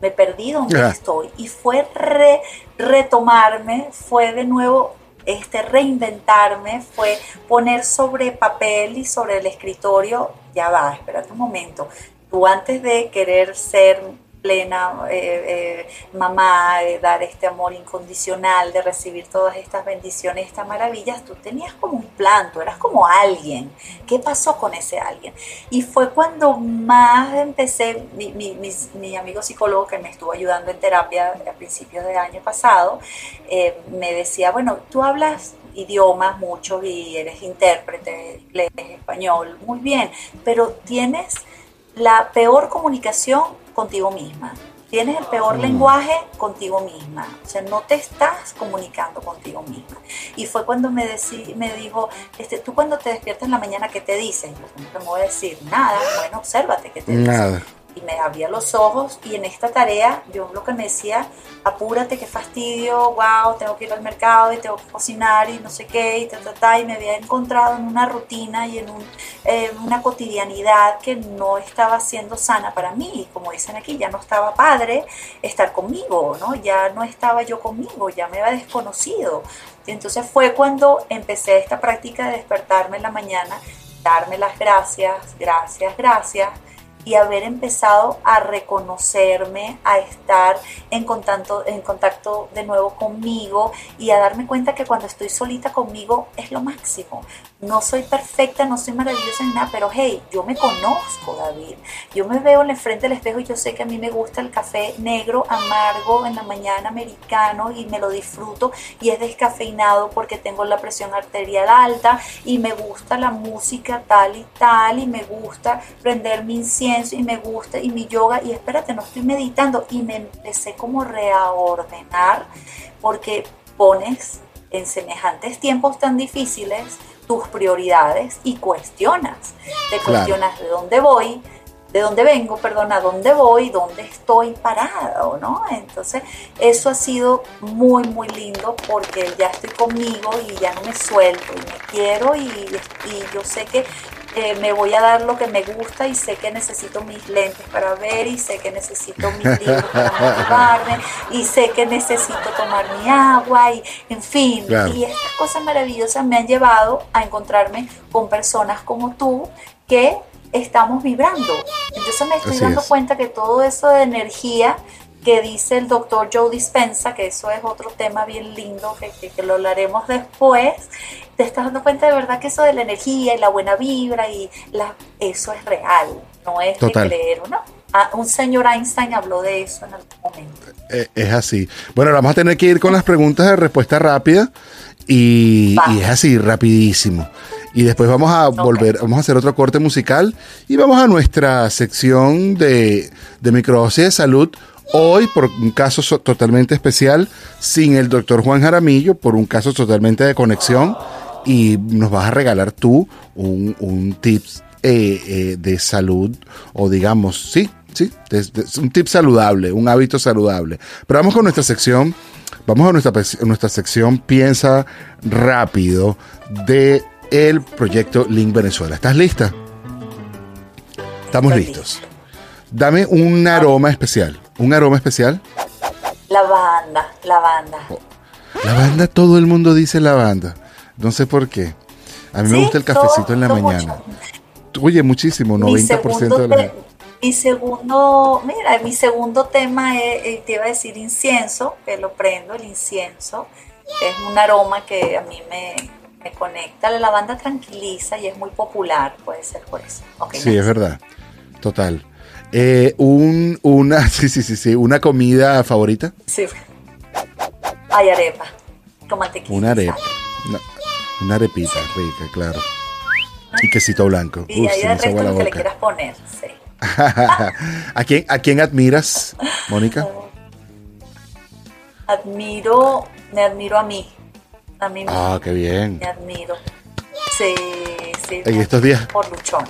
Me perdí donde estoy. Y fue re- retomarme, fue de nuevo este reinventarme, fue poner sobre papel y sobre el escritorio, ya va, espérate un momento, tú antes de querer ser plena eh, eh, mamá, de dar este amor incondicional, de recibir todas estas bendiciones, estas maravillas, tú tenías como un plan, tú eras como alguien. ¿Qué pasó con ese alguien? Y fue cuando más empecé, mi, mi, amigo psicólogo que me estuvo ayudando en terapia a principios del año pasado, eh, me decía, bueno, tú hablas idiomas muchos y eres intérprete inglés, español, muy bien, pero tienes la peor comunicación contigo misma. Tienes el peor lenguaje contigo misma. O sea, no te estás comunicando contigo misma. Y fue cuando me, decí- me dijo, este, tú cuando te despiertas en la mañana, ¿qué te dicen? Yo no te voy a decir nada. Bueno, obsérvate, ¿qué te dicen? Y me abría los ojos y en esta tarea yo lo que me decía, apúrate, qué fastidio, wow, tengo que ir al mercado y tengo que cocinar y no sé qué, y ta, ta, ta, y me había encontrado en una rutina y en un, eh, una cotidianidad que no estaba siendo sana para mí, como dicen aquí, ya no estaba padre estar conmigo, ¿no? Ya no estaba yo conmigo, ya me había desconocido. Entonces fue cuando empecé esta práctica de despertarme en la mañana, darme las gracias, gracias, gracias, y haber empezado a reconocerme, a estar en contacto, en contacto de nuevo conmigo y a darme cuenta que cuando estoy solita conmigo es lo máximo. No soy perfecta, no soy maravillosa en nada, pero hey, yo me conozco, David. Yo me veo en el frente del espejo y yo sé que a mí me gusta el café negro, amargo, en la mañana americano y me lo disfruto y es descafeinado porque tengo la presión arterial alta y me gusta la música tal y tal y me gusta prender mi incienso y me gusta y mi yoga y espérate, no estoy meditando y me empecé como reordenar porque pones en semejantes tiempos tan difíciles tus prioridades y cuestionas. Te Claro. cuestionas de dónde voy, de dónde vengo, perdón, a dónde voy, dónde estoy parado, ¿no? Entonces, eso ha sido muy, muy lindo porque ya estoy conmigo y ya no me suelto y me quiero y, y yo sé que eh, me voy a dar lo que me gusta y sé que necesito mis lentes para ver y sé que necesito mis libros para motivarme y sé que necesito tomar mi agua y en fin. Claro. Y estas cosas maravillosas me han llevado a encontrarme con personas como tú que estamos vibrando. Entonces me estoy Así dando es. cuenta que todo eso de energía que dice el doctor Joe Dispensa, que eso es otro tema bien lindo, que, que- que lo hablaremos después, te estás dando cuenta de verdad que eso de la energía y la buena vibra y la, eso es real, no es Total. de creer, ¿no? Ah, un señor Einstein habló de eso en algún momento. Eh, es así. Bueno, ahora vamos a tener que ir con las preguntas de respuesta rápida y es así, rapidísimo. Y después vamos a volver, vamos a hacer otro corte musical y vamos a nuestra sección de, de microdosis de salud. Hoy, por un caso so- totalmente especial, sin el doctor Juan Jaramillo, por un caso totalmente de conexión, y nos vas a regalar tú un, un tips eh, eh, de salud, o digamos, sí, sí, un tip saludable, un hábito saludable. Pero vamos con nuestra sección, vamos a nuestra, nuestra sección Piensa Rápido de el proyecto Link Venezuela. ¿Estás lista? Estamos Estoy listos. Dame un aroma especial. ¿Un aroma especial? Lavanda, lavanda. Lavanda, todo el mundo dice lavanda. No sé por qué. A mí me gusta el cafecito todo- en la mañana. mucho. Oye, muchísimo, Mi 90% segundo, de la te- gente. mi segundo, mira, mi segundo tema es, eh, te iba a decir incienso, que lo prendo, el incienso, que es un aroma que a mí me, me conecta. La lavanda tranquiliza y es muy popular, puede ser por eso. Sí, es verdad. Total. Eh, un, una, sí, sí, sí, sí, una comida favorita. Sí. Ay, arepa, con mantequilla. Una arepa. Una, una arepita rica, claro. Y quesito blanco. Y Uf, ahí se el resto la lo que le quieras poner, sí. ¿A quién, ¿A quién admiras, Mónica? Admiro, me admiro a mí. A mí Ah, qué bien. me admiro. Sí, sí. En estos días- Por luchona.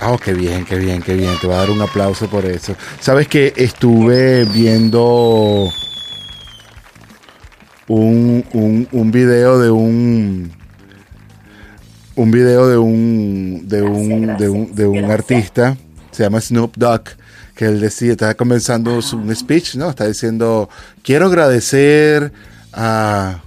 Ah, qué bien, qué bien, qué bien. Te voy a dar un aplauso por eso. Sabes que estuve viendo un, un, un video de un un video de un de un Gracias, de un, de un artista se llama Snoop Dogg que él decía estaba comenzando su, un speech no está diciendo quiero agradecer a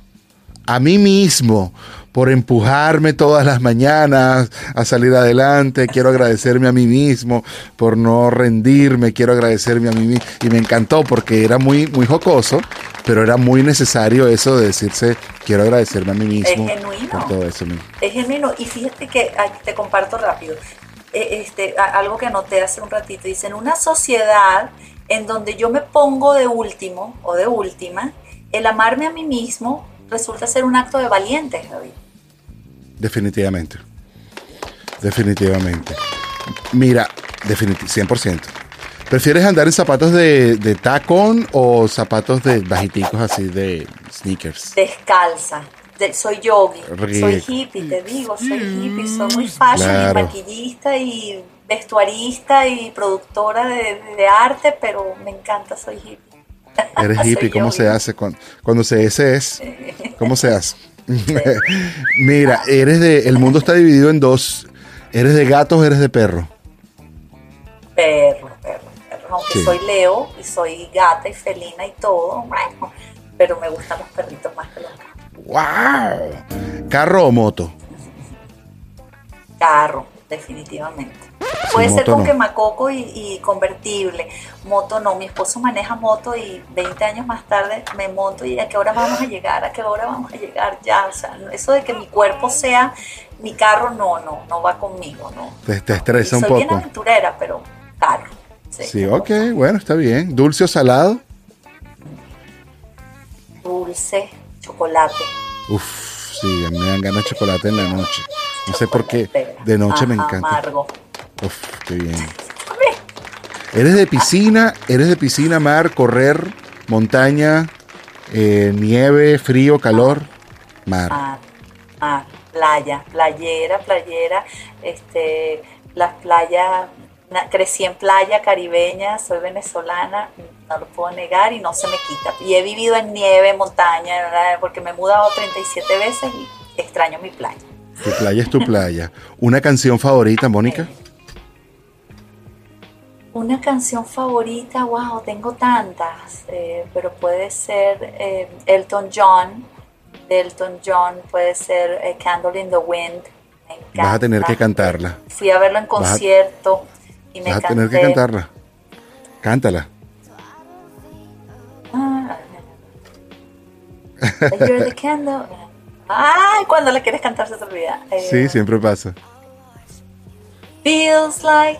a mí mismo por empujarme todas las mañanas a salir adelante. Quiero agradecerme a mí mismo por no rendirme. Quiero agradecerme a mí mismo. Y me encantó porque era muy, muy jocoso, pero era muy necesario eso de decirse, quiero agradecerme a mí mismo. genuino. Por todo eso. Es genuino. Y fíjate que ah, te comparto rápido. eh, Este, algo que anoté hace un ratito. Dice, en una sociedad en donde yo me pongo de último o de última, el amarme a mí mismo resulta ser un acto de valientes, David. Definitivamente. Definitivamente. Mira, definiti- 100%. ¿Prefieres andar en zapatos de, de tacón o zapatos de bajiticos así de sneakers? Descalza. De- soy yogi, soy hippie, te digo, soy hippie, soy muy fashion Claro. y maquillista y vestuarista y productora de, de arte, pero me encanta, soy hippie. Eres hippie, ¿cómo se hace? Cuando, cuando se ese es, ¿cómo se hace? Mira, eres de, el mundo está dividido en dos. ¿Eres de gatos o eres de perro? Perro, perro, perro. Aunque Sí. soy Leo y soy gata y felina y todo, bueno, pero me gustan los perritos más que los gatos. ¡Wow! ¿Carro o moto? Carro, definitivamente. Puede ser con no. quemacoco y, y convertible. Moto no, mi esposo maneja moto y 20 años más tarde me monto y a qué hora vamos a llegar, a qué hora vamos a llegar ya. O sea, eso de que mi cuerpo sea mi carro, no, no, no va conmigo, no. Te, te estresa un soy bien poco. aventurera, pero carro. Sí, Sí, ok, bueno, está bien. ¿Dulce o salado? Dulce, chocolate. Uf, sí, me dan ganas de chocolate en la noche. No sé por qué. De noche me encanta. Amargo. Uf, qué bien. ¿Eres de piscina? ¿Eres de piscina, mar, correr, montaña, eh, nieve, frío, calor? Mar. Mar, mar, playa, playera, playera, este, las playas, crecí en playa caribeña, soy venezolana, no lo puedo negar y no se me quita. Y he vivido en nieve, montaña, porque me he mudado 37 veces y extraño mi playa. Tu playa es tu playa. ¿Una canción favorita, Mónica? Una canción favorita, wow, tengo tantas, eh, pero puede ser eh, Elton John, de Elton John, puede ser eh, Candle in the Wind. Me Vas a tener que cantarla. Fui a verlo en a- concierto y me Vas a tener que cantarla. Cántala. Ah, You're the candle. Ay, cuando la quieres cantar se te olvida. Sí, siempre pasa. Feels like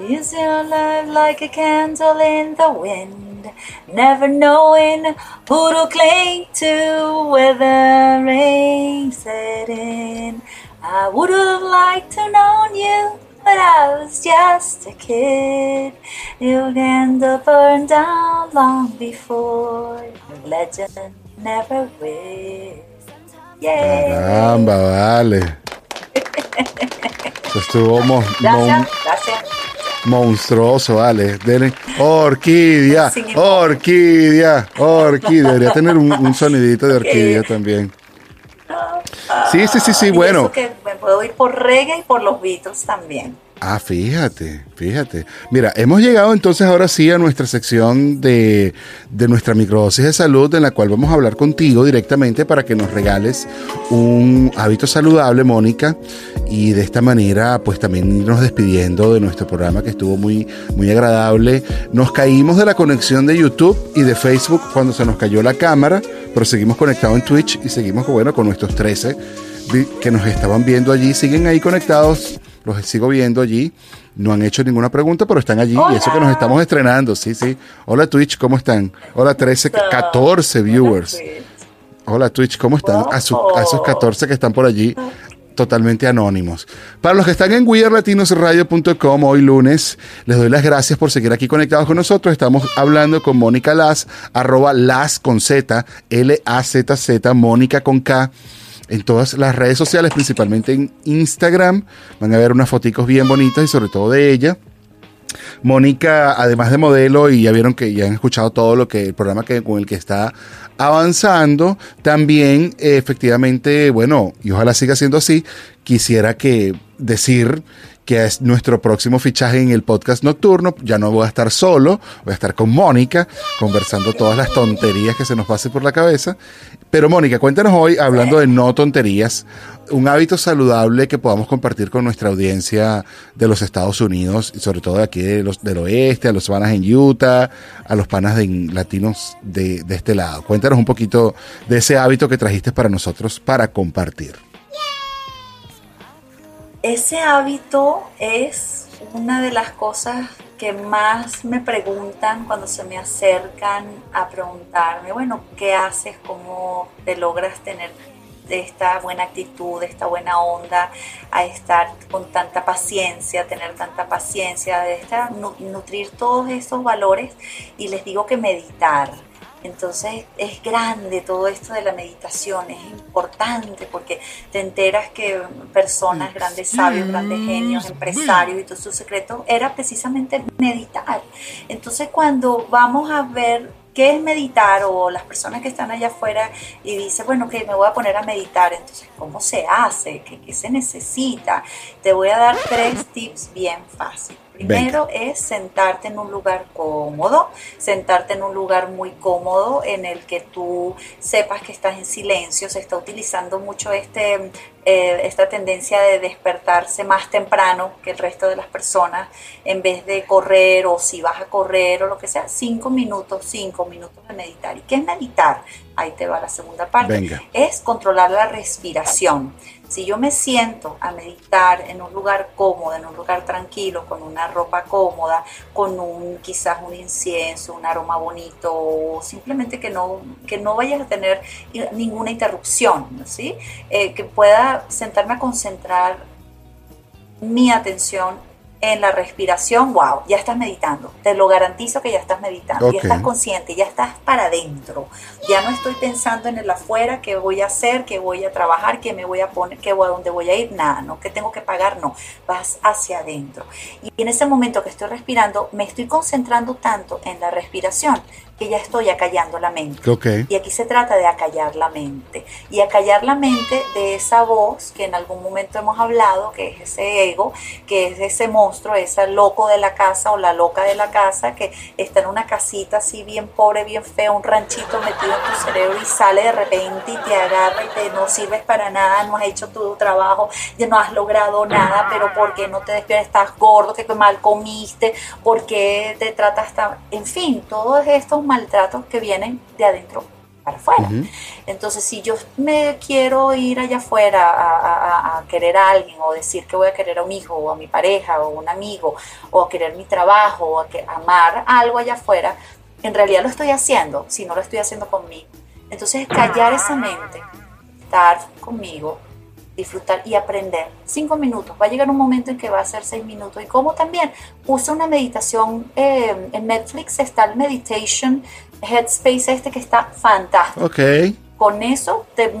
is your life like a candle in the wind, never knowing who to cling to when the rain set in. I would have liked to known you, but I was just a kid. Your candle burned down long before. Legend never will. Yeah. Caramba, vale. Estuvo mo- Gracias, gracias. Monstruoso, vale. Dele- Orquídea, orquídea, orquídea. Debería tener un, un sonidito de orquídea también. Sí, sí, sí, sí, bueno. que me puedo ir por reggae y por los Beatles también. Ah, fíjate, fíjate. Mira, hemos llegado entonces ahora sí a nuestra sección de, de nuestra microdosis de salud, en la cual vamos a hablar contigo directamente para que nos regales un hábito saludable, Mónica, y de esta manera, pues también irnos despidiendo de nuestro programa que estuvo muy, muy agradable. Nos caímos de la conexión de YouTube y de Facebook cuando se nos cayó la cámara, pero seguimos conectados en Twitch y seguimos, bueno, con nuestros 13 vi- que nos estaban viendo allí, siguen ahí conectados, los sigo viendo allí, no han hecho ninguna pregunta, pero están allí y eso que nos estamos estrenando, sí, sí. Hola Twitch, ¿cómo están? Hola 13, 14 viewers. Hola Twitch, ¿cómo están? A, su- a esos 14 que están por allí, totalmente anónimos. Para los que están en wearlatinosradio.com hoy lunes, les doy las gracias por seguir aquí conectados con nosotros. Estamos hablando con Mónica Las, arroba Las con Z, L-A-Z-Z, Mónica con K. En todas las redes sociales, principalmente en Instagram, van a ver unas foticos bien bonitas y sobre todo de ella. Mónica, además de modelo, y ya vieron que ya han escuchado todo lo que el programa que, con el que está avanzando, también eh, efectivamente, bueno, y ojalá siga siendo así, quisiera que decir que es nuestro próximo fichaje en el podcast nocturno. Ya no voy a estar solo, voy a estar con Mónica, conversando todas las tonterías que se nos pasen por la cabeza. Pero Mónica, cuéntanos hoy, hablando de no tonterías, un hábito saludable que podamos compartir con nuestra audiencia de los Estados Unidos y sobre todo de aquí de los, del oeste, a los panas en Utah, a los panas de, latinos de, de este lado. Cuéntanos un poquito de ese hábito que trajiste para nosotros para compartir. Ese hábito es una de las cosas que más me preguntan cuando se me acercan a preguntarme, bueno, ¿qué haces? ¿Cómo te logras tener esta buena actitud, esta buena onda, a estar con tanta paciencia, tener tanta paciencia, de estar, nu- nutrir todos esos valores? Y les digo que meditar. Entonces es grande todo esto de la meditación, es importante porque te enteras que personas, grandes sabios, grandes genios, empresarios y todo su secreto era precisamente meditar. Entonces cuando vamos a ver qué es meditar o las personas que están allá afuera y dicen, bueno, que me voy a poner a meditar, entonces, ¿cómo se hace? ¿Qué, qué se necesita? Te voy a dar tres tips bien fáciles. Primero es sentarte en un lugar cómodo, sentarte en un lugar muy cómodo en el que tú sepas que estás en silencio. Se está utilizando mucho este, eh, esta tendencia de despertarse más temprano que el resto de las personas en vez de correr o si vas a correr o lo que sea, cinco minutos, cinco minutos de meditar. ¿Y qué es meditar? Ahí te va la segunda parte. Venga. Es controlar la respiración. Si yo me siento a meditar en un lugar cómodo, en un lugar tranquilo, con una ropa cómoda, con un quizás un incienso, un aroma bonito, o simplemente que no, que no vayas a tener ninguna interrupción, ¿sí? Eh, que pueda sentarme a concentrar mi atención en la respiración, wow, ya estás meditando. Te lo garantizo que ya estás meditando. Ok. Ya estás consciente, ya estás para adentro. Ya no estoy pensando en el afuera, qué voy a hacer, qué voy a trabajar, qué me voy a poner, qué voy, a dónde voy a ir, nada, no, que tengo que pagar, no. Vas hacia adentro. Y en ese momento que estoy respirando, me estoy concentrando tanto en la respiración que ya estoy acallando la mente. Ok. Y aquí se trata de acallar la mente. Y acallar la mente de esa voz que en algún momento hemos hablado, que es ese ego, que es ese monstruo, ese loco de la casa o la loca de la casa que está en una casita así bien pobre, bien fea, un ranchito metido en tu cerebro y sale de repente y te agarra y te no sirves para nada, no has hecho tu trabajo, ya no has logrado nada, pero ¿por qué no te despiertas? Estás gordo, que mal comiste, ¿por qué te tratas tan... En fin, todos estos maltratos que vienen de adentro para afuera. Entonces, si yo me quiero ir allá afuera a, a- a querer a alguien o decir que voy a querer a un hijo o a mi pareja o un amigo o a querer mi trabajo o a que, amar algo allá afuera, en realidad lo estoy haciendo si no lo estoy haciendo conmigo. Entonces, callar esa mente, estar conmigo, disfrutar y aprender. Cinco minutos. Va a llegar un momento en que va a ser seis minutos. Y como también usa una meditación eh, en Netflix, está el Meditation Headspace este que está fantástico. Ok. Con eso te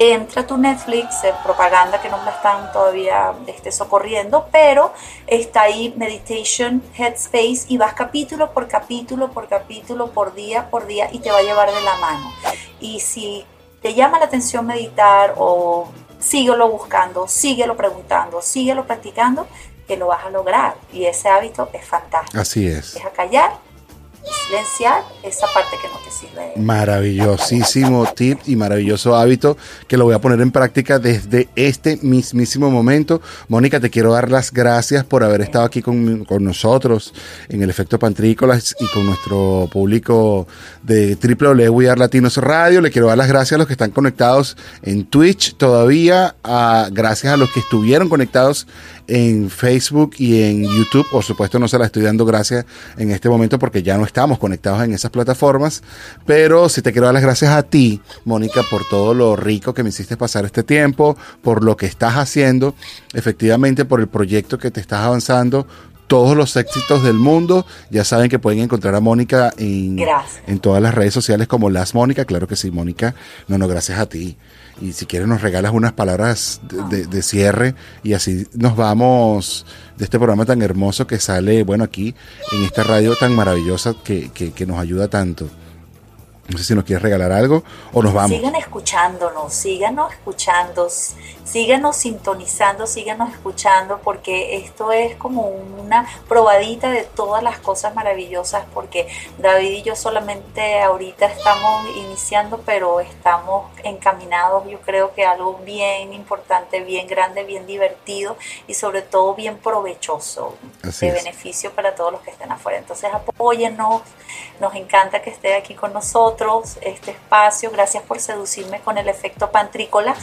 entra tu Netflix, eh, propaganda que no me la están todavía este, socorriendo, pero está ahí Meditation Headspace y vas capítulo por capítulo, por capítulo, por día, por día y te va a llevar de la mano. Y si te llama la atención meditar o síguelo buscando, síguelo preguntando, síguelo practicando, que lo vas a lograr. Y ese hábito es fantástico. Así es. Es acallar silenciar esa parte que no te sirve. Maravillosísimo tip y maravilloso hábito que lo voy a poner en práctica desde este mismísimo momento. Mónica, te quiero dar las gracias por haber estado aquí con, con nosotros en el efecto Pantrícolas y con nuestro público de www Latinos Radio. Le quiero dar las gracias a los que están conectados en Twitch todavía, a- gracias a los que estuvieron conectados en Facebook y en YouTube. Por supuesto, no se la estoy dando gracias en este momento porque ya no estamos conectados en esas plataformas. Pero sí te quiero dar las gracias a ti, Mónica, por todo lo rico que me hiciste pasar este tiempo, por lo que estás haciendo, efectivamente por el proyecto que te estás avanzando. Todos los éxitos del mundo. Ya saben que pueden encontrar a Mónica en, en todas las redes sociales como Las Mónica. Claro que sí, Mónica. No, no, gracias a ti. Y si quieres nos regalas unas palabras de, de- de cierre y así nos vamos de este programa tan hermoso que sale, bueno, aquí en esta radio tan maravillosa que, que- que nos ayuda tanto. No sé si nos quieres regalar algo o nos vamos. Sigan escuchándonos, síganos escuchando, síganos sintonizando, síganos escuchando, porque esto es como una probadita de todas las cosas maravillosas, porque David y yo solamente ahorita estamos iniciando, pero estamos encaminados, yo creo que algo bien importante, bien grande, bien divertido y sobre todo bien provechoso, Así de es. beneficio para todos los que estén afuera. Entonces apóyennos, nos encanta que esté aquí con nosotros, este espacio. Gracias por seducirme con el efecto pantrícola.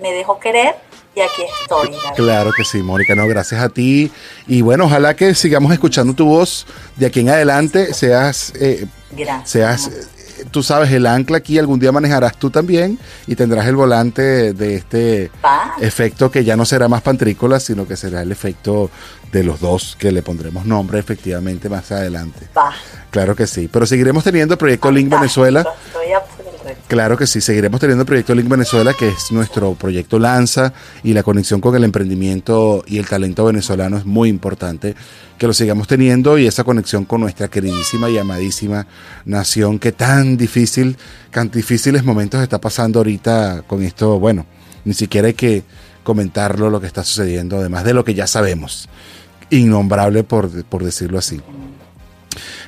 Me dejo querer y aquí estoy. David. Claro que sí, Mónica, no, gracias a ti. Y bueno, ojalá que sigamos escuchando tu voz de aquí en adelante, seas, eh, Gracias. seas, tú sabes, el ancla aquí, algún día manejarás tú también y tendrás el volante de este efecto que ya no será más pantrícola, sino que será el efecto de los dos que le pondremos nombre efectivamente más adelante. Claro que sí, pero seguiremos teniendo el proyecto Link Venezuela. Estoy a Claro que sí, seguiremos teniendo el proyecto Link Venezuela, que es nuestro proyecto Lanza y la conexión con el emprendimiento y el talento venezolano es muy importante que lo sigamos teniendo y esa conexión con nuestra queridísima y amadísima nación que tan difícil, tan difíciles momentos está pasando ahorita con esto. Bueno, ni siquiera hay que comentarlo lo que está sucediendo, además de lo que ya sabemos. Innombrable por, por decirlo así.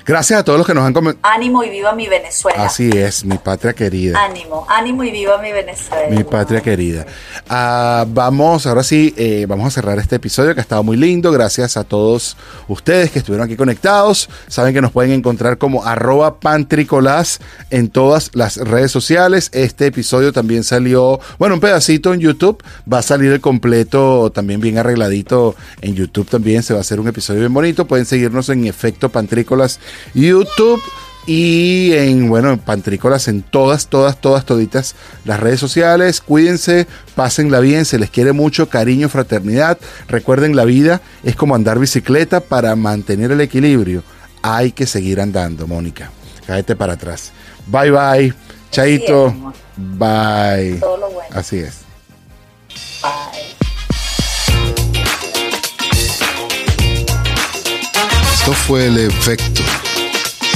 Gracias a todos los que nos han comentado. Ánimo y viva mi Venezuela. Así es, mi patria querida. Ánimo, ánimo y viva mi Venezuela. Mi patria querida. Ah, vamos, ahora sí, eh, vamos a cerrar este episodio que ha estado muy lindo. Gracias a todos ustedes que estuvieron aquí conectados. Saben que nos pueden encontrar como arroba pantricolás en todas las redes sociales. Este episodio también salió, bueno, un pedacito en YouTube. Va a salir el completo también bien arregladito en YouTube también. Se va a hacer un episodio bien bonito. Pueden seguirnos en Efecto Pantrícolas YouTube y en, bueno, en Pantrícolas en todas, todas, todas, toditas las redes sociales. Cuídense, pásenla bien, se les quiere mucho, cariño, fraternidad. Recuerden, la vida es como andar bicicleta para mantener el equilibrio. Hay que seguir andando, Mónica. Cállate para atrás. Bye, bye. Chaito. Bye. Todo lo bueno. Así es. Bye. Esto fue el efecto.